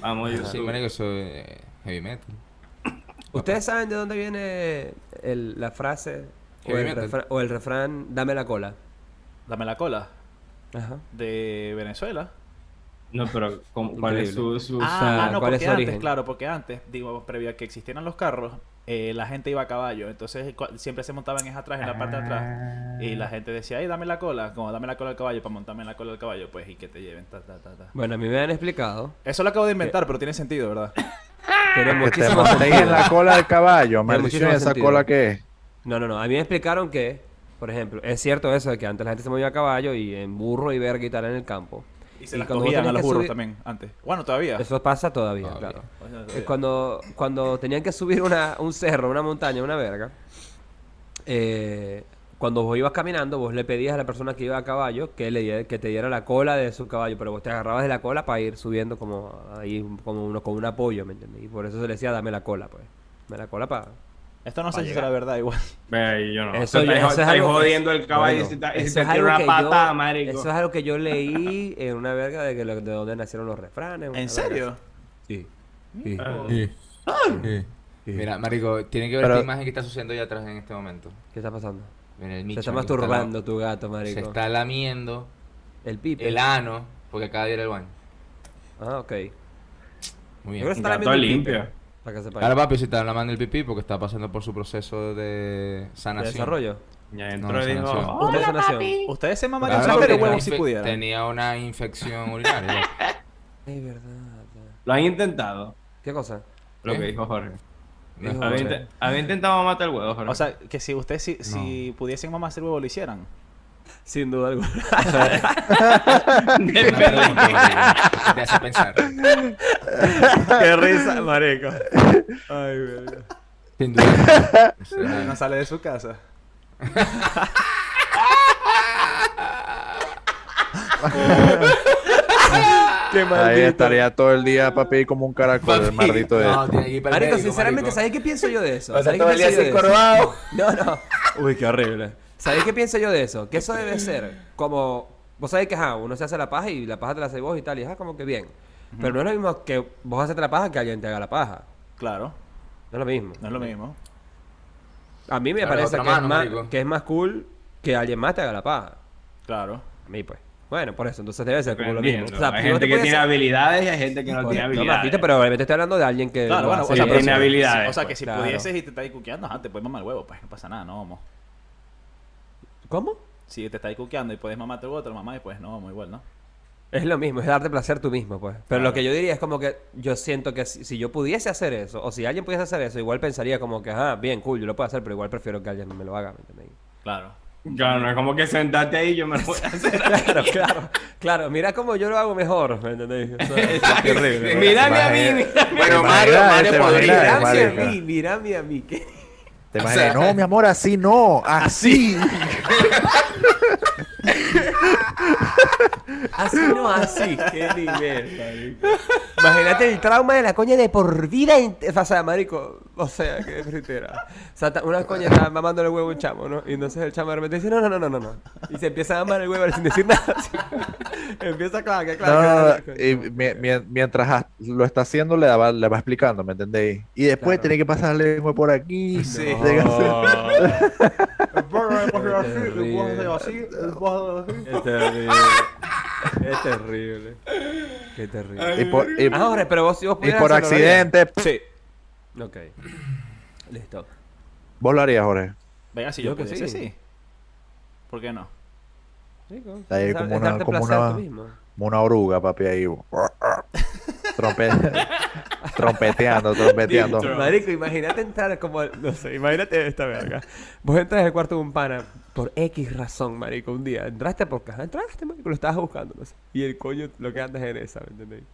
Vamos, Sí, YouTube. marico, eso es heavy metal. ¿Ustedes saben de dónde viene el- la frase o el, metal. refra- o el refrán dame la cola? Dame la cola. Ajá. De Venezuela. No, pero ¿cómo- ¿cuál es su, su- Ah, ah, no, ¿cuál es porque su antes, origen? claro, porque antes, digo, previo a que existieran los carros, eh, la gente iba a caballo. Entonces siempre se montaban en atrás, en la parte de atrás. Y la gente decía, ay, dame la cola, como dame la cola al caballo para montarme en la cola del caballo, pues, y que te lleven, ta, ta, ta, ta. Bueno, a mí me han explicado. Eso lo acabo de inventar, pero tiene sentido, ¿verdad? <laughs> Tiene Que te muchísimo montéis en la cola del caballo. Maldición, ¿esa sentido. cola qué es? No, no, no. A mí me explicaron que, por ejemplo, es cierto eso de que antes la gente se movía a caballo y en burro y verga y tal en el campo. Y se Y las cogían a los burros subir- también, antes. Bueno, todavía. Eso pasa todavía, Todavía. claro. Todavía. Cuando, cuando tenían que subir una, un cerro, una montaña, una verga, eh, cuando vos ibas caminando, vos le pedías a la persona que iba a caballo que, le, que te diera la cola de su caballo, pero vos te agarrabas de la cola para ir subiendo como ahí, como uno, con un apoyo, ¿me entiendes? Y por eso se le decía, dame la cola, pues. Dame la cola para... Esto no sé si será verdad igual. Ve ahí, yo no. Eso Eso yo- eso es estáis algo- jodiendo el caballo Bueno, y si si te es tira algo una yo- marico. Eso es algo que yo leí en una verga de, que lo- de donde nacieron los refranes. ¿En serio? Sí. Sí. Ah. Sí. Sí. Mira, marico, tiene que ver Pero- esta imagen que está sucediendo allá atrás en este momento. ¿Qué está pasando? Mira, el Se está masturbando la- tu gato, Se marico. está lamiendo El pipe. el ano, porque acaba de ir al baño. Ah, ok. Muy Yo creo que bien. está lamiendo el pipe, limpio. Para que sepa. Ahora papi se está lamando el pipí porque está pasando por su proceso de ¿De sanación. desarrollo? Ya No, entró y dijo, sanación. "Oh, ¿Usted sanación? Ustedes se Claro, mamarían un papi, super tenía huevo una si pudieran. Tenía una infección urinaria. <laughs> Es verdad. Lo han intentado. ¿Qué cosa? Lo ¿Eh? que dijo Jorge. No, Dijo- Había, Jorge. había intentado matar el huevo, Jorge. O sea, que si ustedes si, si pudiesen mamar el huevo lo hicieran. Sin duda alguna. Una pregunta, marico, Te hace pensar. Qué risa, marico. Ay, verga. Sin duda. No sale de su casa. Qué Ahí maldito. estaría todo el día, papi, como un caracol, el maldito de No, tiene que ir para Marico, médico, sinceramente, marico. ¿sabéis qué pienso yo de eso? O sea, ¿Sabéis todo qué el día así. No, no. Uy, qué horrible. ¿Sabéis qué pienso yo de eso? Que eso debe <clears throat> ser como... Vos sabéis que, ajá, uno se hace la paja y la paja te la hace vos y tal, y es como que bien. Pero no es lo mismo que vos hacerte la paja que alguien te haga la paja. Claro, No es lo mismo. no es lo mismo. A mí me Claro, parece que, mano, es más, que es más cool que alguien más te haga la paja. Claro. A mí, pues. Bueno, por eso, entonces debe ser como lo mismo. O sea, hay gente te que tiene habilidades y hay gente que no tiene no, habilidades. Martito, pero obviamente estoy hablando de alguien que. Claro, bueno, o sea, tiene habilidades, O sea, que pues. si Claro. pudieses y te estás cuqueando, ajá, te puedes mamar el huevo, pues no pasa nada, no homo. ¿Cómo? Si te estás cuqueando y puedes mamarte el lo mamás y pues no homo igual, ¿no? Es lo mismo, es darte placer tú mismo, pues. Pero Claro. lo que yo diría es como que yo siento que si, si yo pudiese hacer eso, o si alguien pudiese hacer eso, igual pensaría como que, ah, bien, cool, yo lo puedo hacer, pero igual prefiero que alguien me lo haga, ¿me entendéis? Claro. Claro, no es como que sentarte ahí y yo me lo voy a hacer. Claro, claro, claro, mira cómo yo lo hago mejor, ¿me entendéis? Eso es terrible. ¿no? Mírame a mí, mírame. Bueno, ¿Te Mario, imaginas? Mario ¿Te podría. imaginas, Mirame a mí, mirame a mí. ¿qué? Te O imaginas, sea- no, mi amor, así no, así. <laughs> Así no así, qué nivel, marico. Imagínate el trauma de la coña de por vida. O sea, marico, o sea, qué fritera. O sea, una coña está mamándole el huevo a un chamo, ¿no? Y entonces el chamo de repente dice, no, no, no, no, no, no. Y se empieza a mamar el huevo sin decir nada. así. <laughs> empieza, claro, que claro. No, no, no, y mi- mi- mientras lo está haciendo, le va, le va explicando, ¿me entendéis? Y después Claro. tiene que pasarle lengua por aquí. Sí. <laughs> tiene que hacer- Es terrible. Es terrible. Qué terrible. Y por, y- Ahora, pero vos si vos y por accidente, Sí. Ok. Listo. vos lo harías, Jorge. Venga, si Yo yo, que pudiese, sí. sí. ¿Por qué no? Rico. Ahí como una- como una-. Como una oruga, papi, ahí. <laughs> Trompe- <laughs> trompeteando, trompeteando. Marico, imagínate entrar como... No sé, imagínate esta verga. Vos entras al cuarto de un pana por X razón, marico, un día. Entraste por caja, entraste, marico, lo estabas buscando, no sé. Y el coño lo que andas en esa, ¿me entendéis?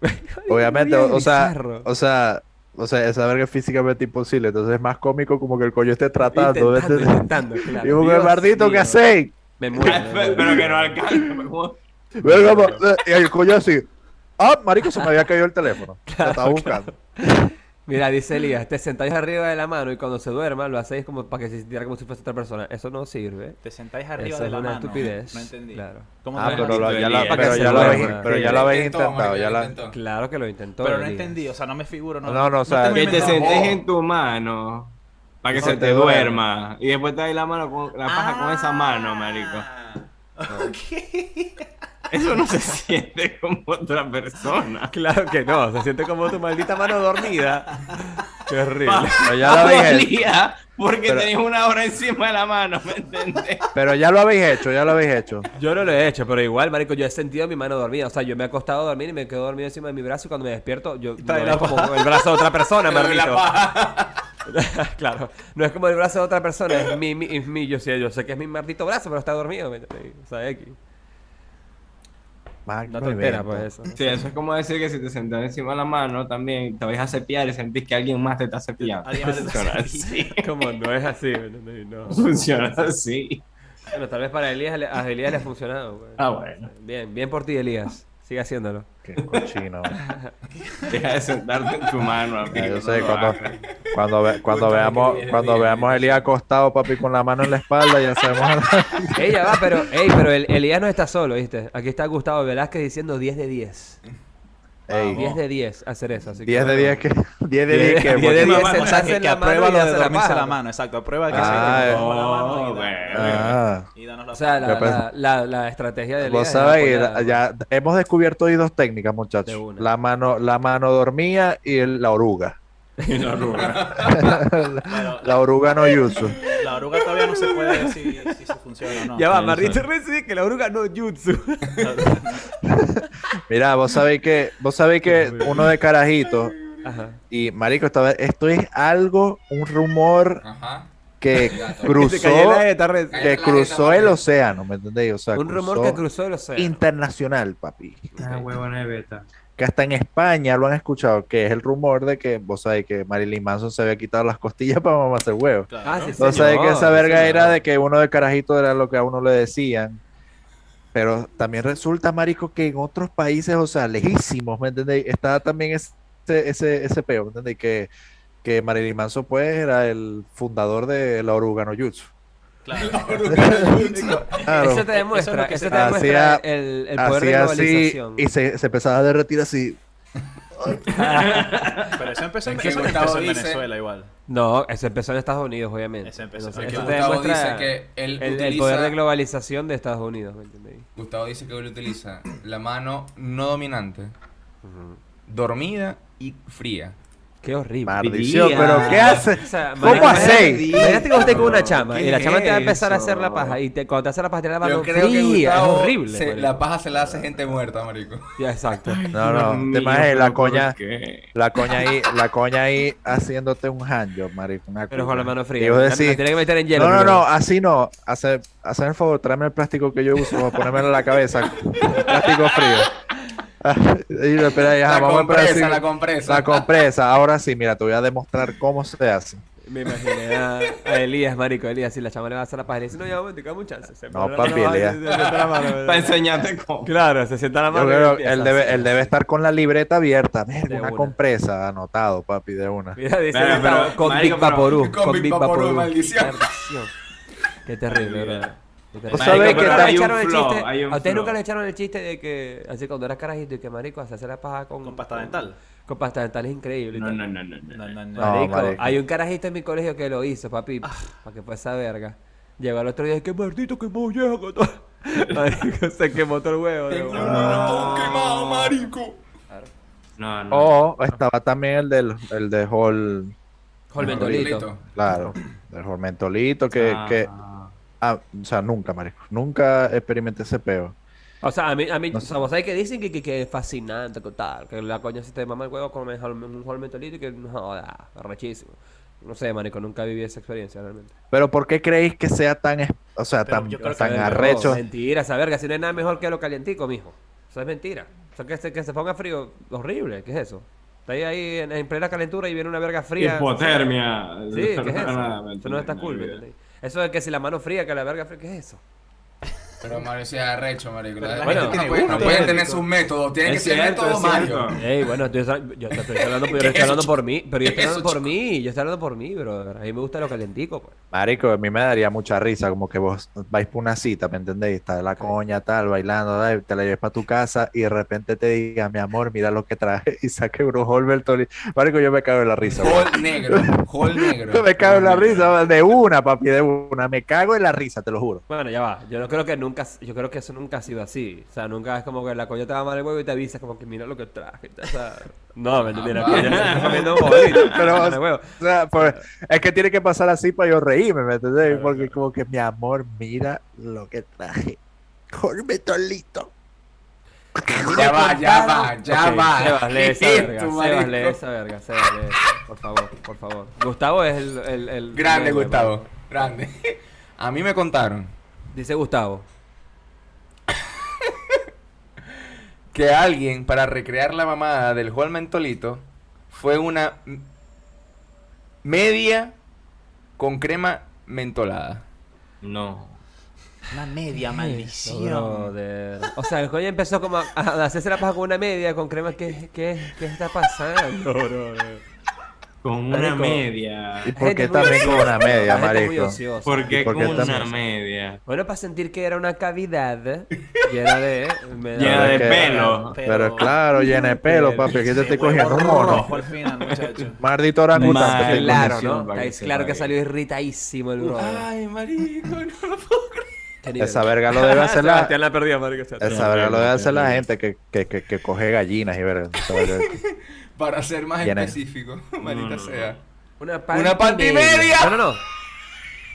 <laughs> Obviamente, o sea, o sea, o sea, esa verga es físicamente imposible, entonces es más cómico como que el coño esté tratando. Intentando, ¿ves? intentando, claro. Y un Dios mardito, ¿qué hacéis? Me muero. muero. <laughs> Pero que no alcanza. me ma- Y el coño así. Ah, marico, se me había caído el teléfono. <laughs> Lo estaba buscando. Mira, dice Elías, te sentáis arriba de la mano y cuando se duerma lo hacéis como para que se sintiera como si fuese otra persona. Eso no sirve. Te sentáis arriba Eso de es la una mano. estupidez. No entendí. Claro. ¿Cómo Ah, te pero, lo, ya, la, pero, ya lo habéis, pero ya Lo habéis intentado. Ya lo la... Claro que lo intentó. Pero no Elías. entendí, o sea, no me figuro. No, No, no, o sea, te me Que te Oh. en tu mano. Para que No se te te duerma. duerma. Y después te das la mano con la paja con esa mano, marico. Ah, <laughs> Ok. Eso no se siente como otra persona. Claro que no, se siente como tu maldita mano dormida. Qué horrible. Pero ya lo habéis hecho. Porque Pero- tenías una hora encima de la mano, ¿me entiendes? Pero ya lo habéis hecho, ya lo habéis hecho. Yo no lo he hecho, pero igual, marico, yo he sentido mi mano dormida. O sea, yo me he acostado a dormir y me quedo dormido encima de mi brazo y cuando me despierto, yo no la es como el brazo de otra persona, paja. <laughs> claro, no es como el brazo de otra persona, es mi, mi, es mi- yo sé, yo sé que es mi maldito brazo, pero está dormido. O sea, X. Magno No tontera, evento. pues eso. Sí, eso es como decir que si te sentas encima de la mano también te vas a cepillar y sentís que alguien más te está cepillando. Alguien más te está Funciona cepillando. así. <laughs> Como no es así, ¿me entiendes? No. Funciona así. Bueno, tal vez para Elías, le- a Elías le ha funcionado. pues. Ah, bueno. Bien, bien por ti, Elías. Sigue haciéndolo. Qué cochino. <laughs> Deja de sentarte en tu mano, amigo. Yo sé, cuando, cuando, ve- cuando veamos, viene cuando bien, veamos a Elías acostado, papi, con la mano en la espalda, ya sabemos. <laughs> Ey, ya va, pero, ey, pero el, Elías no está solo, ¿viste? Aquí está Gustavo Velázquez diciendo 10 de 10. Vamos. 10 de 10 hacer eso. Así que 10 de bueno. 10 que <laughs> 10 de 10 10 que de porque- 10 Mamá, sentarse o sea, que, en que la mano aprueba y lo de dormirse la mano, exacto. Aprueba que Ah, se eh. toma la mano y, Oh, da- bueno. Ah. y danos la O sea, la, la, la, la estrategia de Vos sabéis, ya hemos descubierto hoy dos técnicas, De muchachos. La mano, la mano dormía y el- la oruga. Y <laughs> la. Pero <laughs> La oruga no yuzu. la oruga todavía no se puede decir si, se funciona o no. Ya va, Marrito recibe que la oruga no jutsu. <laughs> Mira, vos sabéis que, vos sabéis que uno de carajito Ajá. y marico, esta vez- esto es algo, un rumor Ajá. que cruzó, que cruzó el océano, ¿me entendéis? O sea, Un rumor que cruzó el océano. internacional, papi. Ah, huevona de beta. Que hasta en España lo han escuchado, que es el rumor de que, vos sabéis que Marilyn Manson se había quitado las costillas para mamarse el huevo. Claro. Ah, sí, Vos sabéis que esa verga era de que uno de carajito era lo que a uno le decían. Pero también resulta, marico, que en otros países, o sea, lejísimos, ¿me entendéis? Está también ese, ese, ese peo, ¿me entendéis? Que, que Marilyn Manson, pues, era el fundador de la Oruga no Jutsu. Claro. <laughs> Claro. Eso te demuestra, Eso es eso te demuestra Hacía- el, el poder de así globalización. y se, se empezaba a derretir así. <laughs> Pero eso empezó, en- eso empezó en dice- Venezuela igual. No, eso empezó en Estados Unidos, obviamente. Eso empezó- Entonces, eso te Gustavo demuestra dice que él el, poder de globalización de Estados Unidos, ¿me entendéis? Gustavo dice que él utiliza la mano no dominante, dormida y fría. Qué horrible. Maldición, pero ¿qué hace? O sea, ¿Cómo hacéis? imagínate- que usted con una chama y la ¿Qué chama te va a es empezar a hacer la paja y te, cuando te hace la paja te la mano Yo creo que fría, es Gustavo horrible. se- la paja se la hace gente muerta, marico. Ya, exacto. No, no, Dios te imaginas la pero ¿por coña, la coña ahí, la coña ahí haciéndote un handjob, marico. una Pero con la mano fría. Y vos La- decís, la tiene que meter en hielo. no, no, primero. no, así no. Hace, hazme el favor, tráeme el plástico que yo uso para ponérmelo en la cabeza. plástico frío. <laughs> Yo, espera, La vamos a compresa, así. la compresa. La compresa. Ahora sí, mira, te voy a demostrar cómo se hace. Me imaginé a, a Elías, marico, Elías, si la chama le va a hacer la paja, le dice, no, ya, un chance. Se No, papi, Elías. Para enseñarte cómo. Claro, se sienta la Yo mano. y creo él debe, él debe estar con la libreta abierta. Una una. compresa anotado, papi, de una. Mira, dice Pero, pero, con marico, Big Vaporú. con Big Vaporú, maldición. Qué terrible, bro. Qué terrible. Vos ¿A sabés ustedes que nunca hay le un echaron el flow, chiste? hay un ¿A ustedes nunca le echaron el chiste de que, así cuando eras carajito y que marico, se hace la paja con... Con pasta dental. Con pasta dental es increíble. No, no, no, no, no. No, no, no. No, Marico, marico. hay un carajito en mi colegio que lo hizo, papi, Ah. para que fue esa verga. Llegó al otro día y que maldito que molleja. <laughs> Marico, se quemó todo el huevo. Tengo una. un ratón quemado, marico. No, no. O estaba también el del el de Hall, Jol mentolito. claro, del Hall Mentolito, que, Ah. que ah, o sea, nunca, marico, nunca experimenté ese peo. O sea, a mí, a mí, No o sea, vos sabés que dicen que, que, que es fascinante, que tal, que la coña se te mama el huevo con un jol mentolito y que no joda, arrechísimo. No sé, marico, nunca viví esa experiencia realmente. Pero ¿por qué creéis que sea tan, o sea, Pero tan, yo creo que tan arrecho? Mentira, esa verga, si no hay nada mejor que lo calientico, mijo. Eso es mentira. O sea, que se, que se ponga frío, horrible, ¿qué es eso? Está ahí, ahí en, en plena calentura y viene una verga fría. Hipotermia. Sí, ¿qué es eso? <laughs> Nada, Eso no está cool. Eso de que si la mano fría, que la verga fría, ¿qué es eso? Pero Mario sí es arrecho. Pero no, pueden, no tener sus métodos. Tienen que Es ser cierto, método es Mario. Ey, bueno, yo, yo te estoy hablando, yo ¿Qué estoy es <laughs> hablando por mí, pero yo ¿Qué estoy es hablando por mí, yo estoy hablando por mí, bro. A mí me gusta lo calentico, pues. Marico, a mí me daría mucha risa, como que vos vais por una cita, ¿me entendéis? Está la coña tal, bailando, te la lleves para tu casa y de repente te diga, mi amor, mira lo que traje <laughs> y saque un Holbert Marico, yo me cago en la risa. Hall negro. Hall negro. <laughs> Yo me cago en la risa, de una, papi, de una. Me cago en la risa, te lo juro. Bueno, ya va. Yo no creo que nunca, yo creo que eso nunca ha sido así. O sea, nunca es como que la coña te va mal el huevo y te avisas como que mira lo que traje. O sea, <laughs> no, me entendí, la Ah, coña se está comiendo. Pero. O sea, pues, es que tiene que pasar así para yo reírme, ¿me entendés? Porque como que, mi amor, mira lo que traje. Holbertolito. Ya va, ya va, ya Ok, va. Sebas, lee esa ¿Qué es verga. Sebas, lee esa verga. Sebas, lee esa. Por favor, por favor. Gustavo es el... el, el Grande, el Gustavo. Grande. <laughs> A mí me contaron Dice Gustavo. Que alguien, para recrear la mamada del Hall Mentolito, fue una media con crema mentolada. No. Una media maldición. Brother. O sea, el coño empezó como a, a hacerse la paja con una media, con crema. ¿Qué, qué, qué está pasando, <laughs> brother? Con una Marico. media. ¿Y por qué también con una media, marico? ociosa. ¿Por qué ¿Por con una media? Bueno, para sentir que era una cavidad llena de... Llena de que- pelo. Pero, claro, llena de pelo, papi. Aquí te estoy cogiendo un mono. final, muchacho. Maldito orangután. Claro, ¿no? claro que salió irritadísimo el brother. Ay, marico, no lo puedo creer. Esa verga lo debe hacer la, la perdió, marico. Esa verga lo debe hacer la gente que, que, que, que coge gallinas y verga. <laughs> Para ser más específico, <laughs> maldita no, no. sea. Una Una panty media. No, no, no.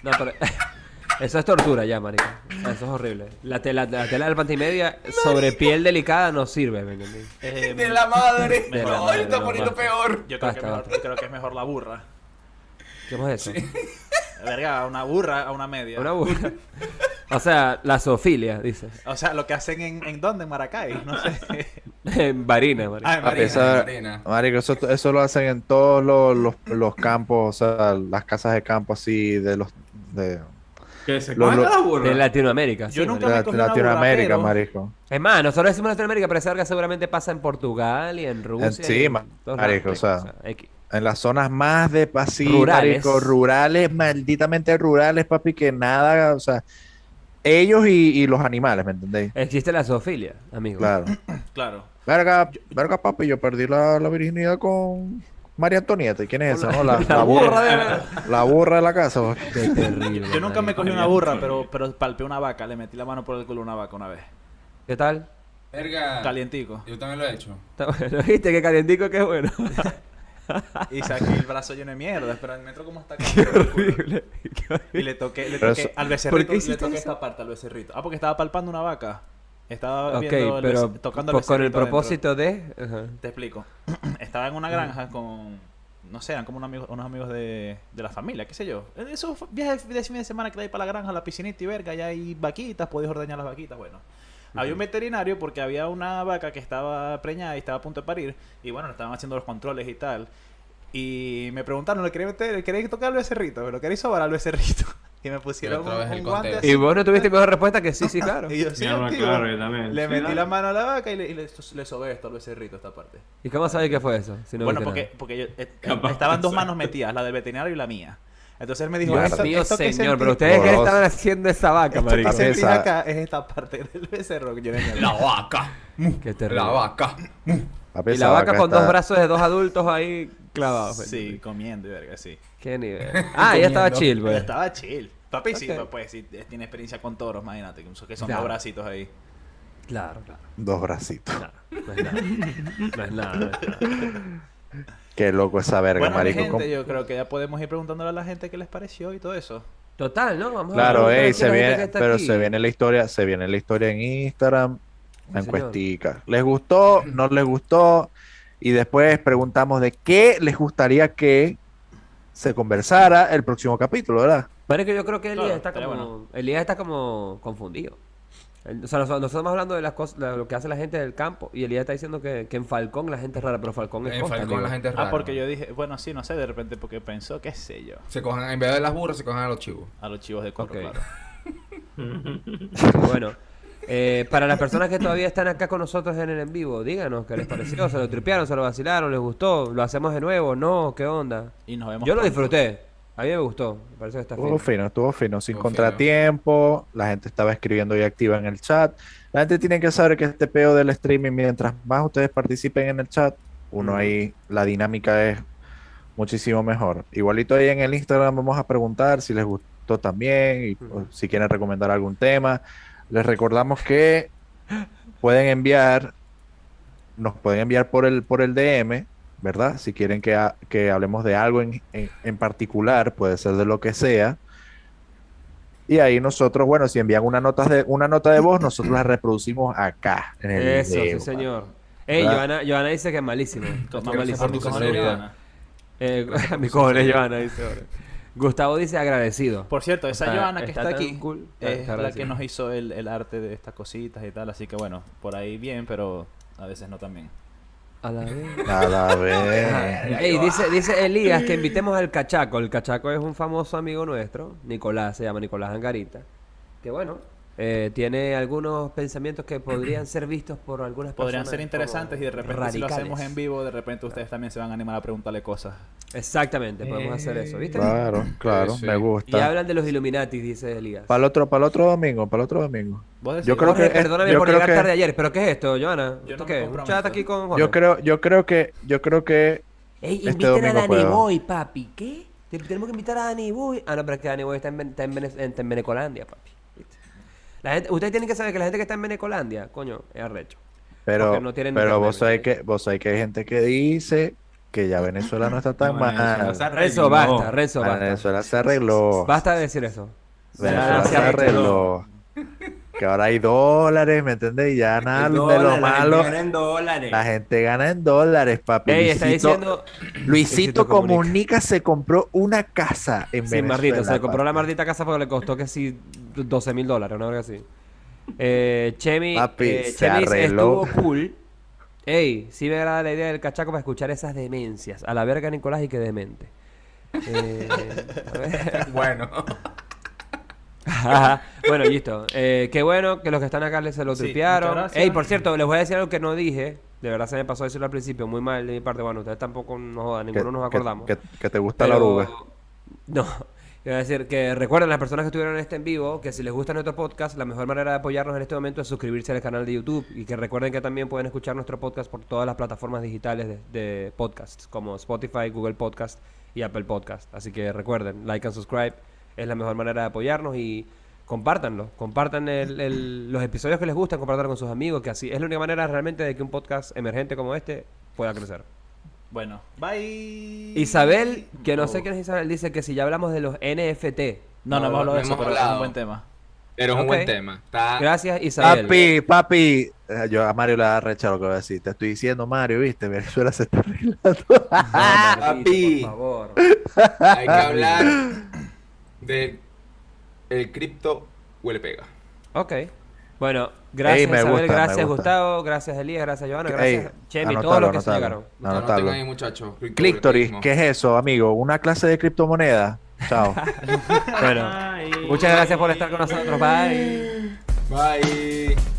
No, pero... <laughs> Eso es tortura ya, sea, eso es horrible. La tela, la tela del panty media sobre piel delicada no sirve, ¿me entendí? Eh, De la madre. De la No, madre, está poniendo peor. Yo creo, Basta, que mejor, basta. yo creo que es mejor la burra. ¿Qué es eso? <laughs> Verga, una burra a una media. Una burra. O sea, la zoofilia, dices. O sea, lo que hacen en, en dónde, en Maracay, no sé. <laughs> En Varina, marico. Ah, en Marina. Marico, eso, eso lo hacen en todos los, los, los campos, o sea, las casas de campo así de los de Que se Lo- cogen lo- a la burra. De Latinoamérica. Yo sí, nunca marico. me Latinoamérica, burra, pero- marico. Es más, nosotros decimos Latinoamérica, pero esa verga seguramente pasa en Portugal y en Rusia. sí, y en todos marico, lados, o sea. En las zonas más de así, Rurales. marico, rurales, malditamente rurales, papi, que nada, o sea, ellos y, y los animales, ¿me entendéis? Existe la zoofilia, amigo. Claro. <clears throat> Claro. Verga, verga, papi, yo perdí la, la virginidad con María Antonieta. ¿Y quién es esa? no? La, <laughs> la la burra de burra, la burra de la casa. Qué terrible. Yo nunca me cogí una burra, pero, pero palpé una vaca. Le metí la mano por el culo a una vaca una vez. ¿Qué tal? Verga. Calientico. Yo también lo he hecho. Bueno, <laughs> ¿Viste qué calientico que es bueno? <laughs> <laughs> Y saqué el brazo lleno de mierda. Pero me entró como hasta acá. el culo. Horrible. Y le toqué, le toqué eso- al ¿Por becerrito, qué le toqué eso? esta parte al becerrito. Ah, porque estaba palpando una vaca. Estaba Ok, viendo el pero tocando po- con el propósito de... Te explico. <clears throat> Estaba en una granja con. No sé, eran como unos amigos, unos amigos de, de la familia, qué sé yo. Esos viajes de fin de semana que hay para la granja, la piscinita y verga, ya hay vaquitas, podéis ordeñar las vaquitas, bueno. Había un veterinario porque había una vaca que estaba preñada y estaba a punto de parir. Y bueno, le estaban haciendo los controles y tal. Y me preguntaron, ¿le queréis meter, queréis tocar al becerrito? ¿Lo queréis sobar al becerrito? <laughs> Y me pusieron otra un, vez el un guante contexto. Y así. vos no tuviste mejor respuesta que sí, sí, claro. <laughs> Y yo, sí, claro, también. Le Sí, metí ¿no? la mano a la vaca y le, y le, le sobé esto al becerrito, esta parte. ¿Y cómo sabes qué fue eso? Si no bueno, porque, yo- eh, estaban dos manos metidas, la del veterinario y la mía. Entonces él me dijo, Dios "Esto- mío, esto que señor, sentí- pero ustedes qué estaban haciendo esa vaca, esto marico. que sentí Esa- acá es esta parte del becerro que yo le La vaca. Qué terrible. La vaca. Papi, Y la vaca con está- dos brazos de dos adultos ahí clavados. Sí, comiendo y verga, sí. Qué nivel. <laughs> Ah, ya estaba chill, Pero pues. estaba chill. Papi, sí, pues sí, tiene experiencia con toros, imagínate, que son- que son Claro. dos bracitos ahí. Claro, claro. Dos bracitos. claro. No es nada. No es nada. no es nada. <laughs> Qué loco esa verga, Bueno, marico. gente, ¿cómo? yo creo que ya podemos ir preguntándole a la gente qué les pareció y todo eso. Total, ¿no? Vamos a Claro, a se la gente que viene, pero aquí. se viene la historia, se viene la historia en Instagram, la encuestica. ¿Les gustó? ¿No les gustó? Y después preguntamos de qué les gustaría que se conversara el próximo capítulo, ¿verdad? Pero es que yo creo que Elías Claro, está como... bueno. Elías está como confundido. O sea, nosotros, nosotros estamos hablando de las cosas, de lo que hace la gente del campo y Elías está diciendo que, que en Falcón la gente es rara, pero Falcón es En costa, Falcón amigo. la gente es rara. Ah, porque yo dije, bueno, sí, no sé, de repente porque pensó, qué sé yo, Se cojan, en vez de las burras, se cojan a los chivos. a los chivos de corro, Ok. claro. <laughs> Bueno, eh, para las personas que todavía están acá con nosotros en el en vivo, díganos qué les pareció, se lo tripearon, se lo vacilaron, les gustó, lo hacemos de nuevo, no, qué onda. Y nos vemos Yo lo disfruté, a mí me gustó, me parece que está Estuvo fino. fino, estuvo fino, sin Estuvo contratiempo, la gente estaba escribiendo y activa en el chat. La gente tiene que saber que este peo del streaming, mientras más ustedes participen en el chat, uno ahí, la dinámica es muchísimo mejor. Igualito ahí en el Instagram vamos a preguntar si les gustó también y o si quieren recomendar algún tema. Les recordamos que pueden enviar, nos pueden enviar por el, por el DM, ¿verdad? Si quieren que, ha- que hablemos de algo en, en- en particular, puede ser de lo que sea. Y ahí nosotros, bueno, si envían una nota de, una nota de voz, nosotros la reproducimos acá, en el Eso, video, sí señor. Ey. Joana, Joana dice que es malísimo. Con- malísimo. por que cojones. Joana. Eh, <laughs> mi cojones, Joana, dice ahora. Gustavo dice agradecido. Por cierto, esa Está- Joana que está aquí cool. es Está la que nos hizo el, el arte de estas cositas y tal, así que bueno, por ahí bien, pero a veces no también. A la vez. A la <laughs> vez. Ey, dice, dice Elías que invitemos al Cachaco. El Cachaco es un famoso amigo nuestro, Nicolás, se llama Nicolás Angarita. Que bueno, eh, tiene algunos pensamientos que podrían ser vistos por algunas Podrían personas ser interesantes y de repente si lo hacemos radicales. en vivo, de repente ustedes también se van a animar a preguntarle cosas. Exactamente, podemos hacer eso, ¿viste? Claro, claro, Sí, sí. me Y gusta. hablan de los Illuminati, dice Elías. Para el otro, para el otro domingo, para el otro domingo. Yo creo Jorge, que perdóname yo por creo llegar que- tarde ayer, pero ¿qué es esto, Joana? Yo ¿Esto no qué? ¿Un chat aquí con Jorge? Yo creo, yo creo que, yo creo que Ey, Este inviten a Dani puedo. Boy, papi. ¿Qué? Te- Tenemos que invitar a Dani Boy. Ah, no, pero es que Dani Boy está en, Ven- está en, Vene- en- en Venecolandia, papi. ¿Viste? La gente, ustedes tienen que saber que la gente que está en Venecolandia, coño, es arrecho. Pero, no tienen pero vos ¿me sabés entiendes? que, vos sabés que hay gente que dice que ya Venezuela no está tan No, mal. Renzo, basta, Renzo, basta. Venezuela se arregló. Basta de decir eso. Venezuela Se se arregló. Que ahora hay dólares, ¿me entendés? Y ya nada de lo Dólares, la gente malo. gana en dólares. La gente gana en dólares, papi. Ey, está Luisito, diciendo. Luisito Luisito Comunica. Comunica se compró una casa en Sí, Venezuela. maldito, se compró la maldita casa porque le costó que sí 12 mil dólares, una verga así. Eh, Chemi, Papi, eh, se arregló. estuvo cool. Ey, sí me agrada la idea del cachaco para escuchar esas demencias. A la verga, Nicolás, y que demente. Eh, a <laughs> ver. Bueno. Bueno, listo. Eh, qué bueno que los que están acá les se lo Sí, tripearon. Ey, por cierto, les voy a decir algo que no dije. De verdad se me pasó decirlo al principio, muy mal de mi parte. Bueno, ustedes tampoco nos jodan, ninguno nos acordamos. que- que te gusta la oruga. No. A decir que recuerden las personas que estuvieron en este en vivo que si les gusta nuestro podcast, la mejor manera de apoyarnos en este momento es suscribirse al canal de YouTube y que recuerden que también pueden escuchar nuestro podcast por todas las plataformas digitales de, podcasts como Spotify, Google Podcast y Apple Podcast. Así que recuerden, like and subscribe es la mejor manera de apoyarnos y compártanlo, compartan el- el- los episodios que les gustan, compártanlo con sus amigos, que así es la única manera realmente de que un podcast emergente como este pueda crecer. Bueno, bye. Isabel, que no Oh. sé quién es Isabel, dice que si ya hablamos de los NFT. No, no hemos hablado de eso, pero es un buen tema. Pero es un buen tema. Está... Gracias, Isabel. Papi, papi. Eh, Yo a Mario le da recha lo que voy a decir. Te estoy diciendo, Mario, viste, Venezuela se está arreglando. <laughs> No, <laughs> Papi. Por favor. Hay que hablar de el cripto huele pega. Ok. Bueno, gracias Ey, me Isabel, gusta, me gracias gusta. Gustavo, gracias Elías, gracias Joana, gracias Ey, Chemi, todos anótalo, los que se anótalo. llegaron. Ahí, muchachos. Clictoris, ¿qué es eso, amigo? ¿Una clase de criptomoneda? Chao. <laughs> Bueno, Ay. muchas gracias por estar con nosotros. Bye. Bye.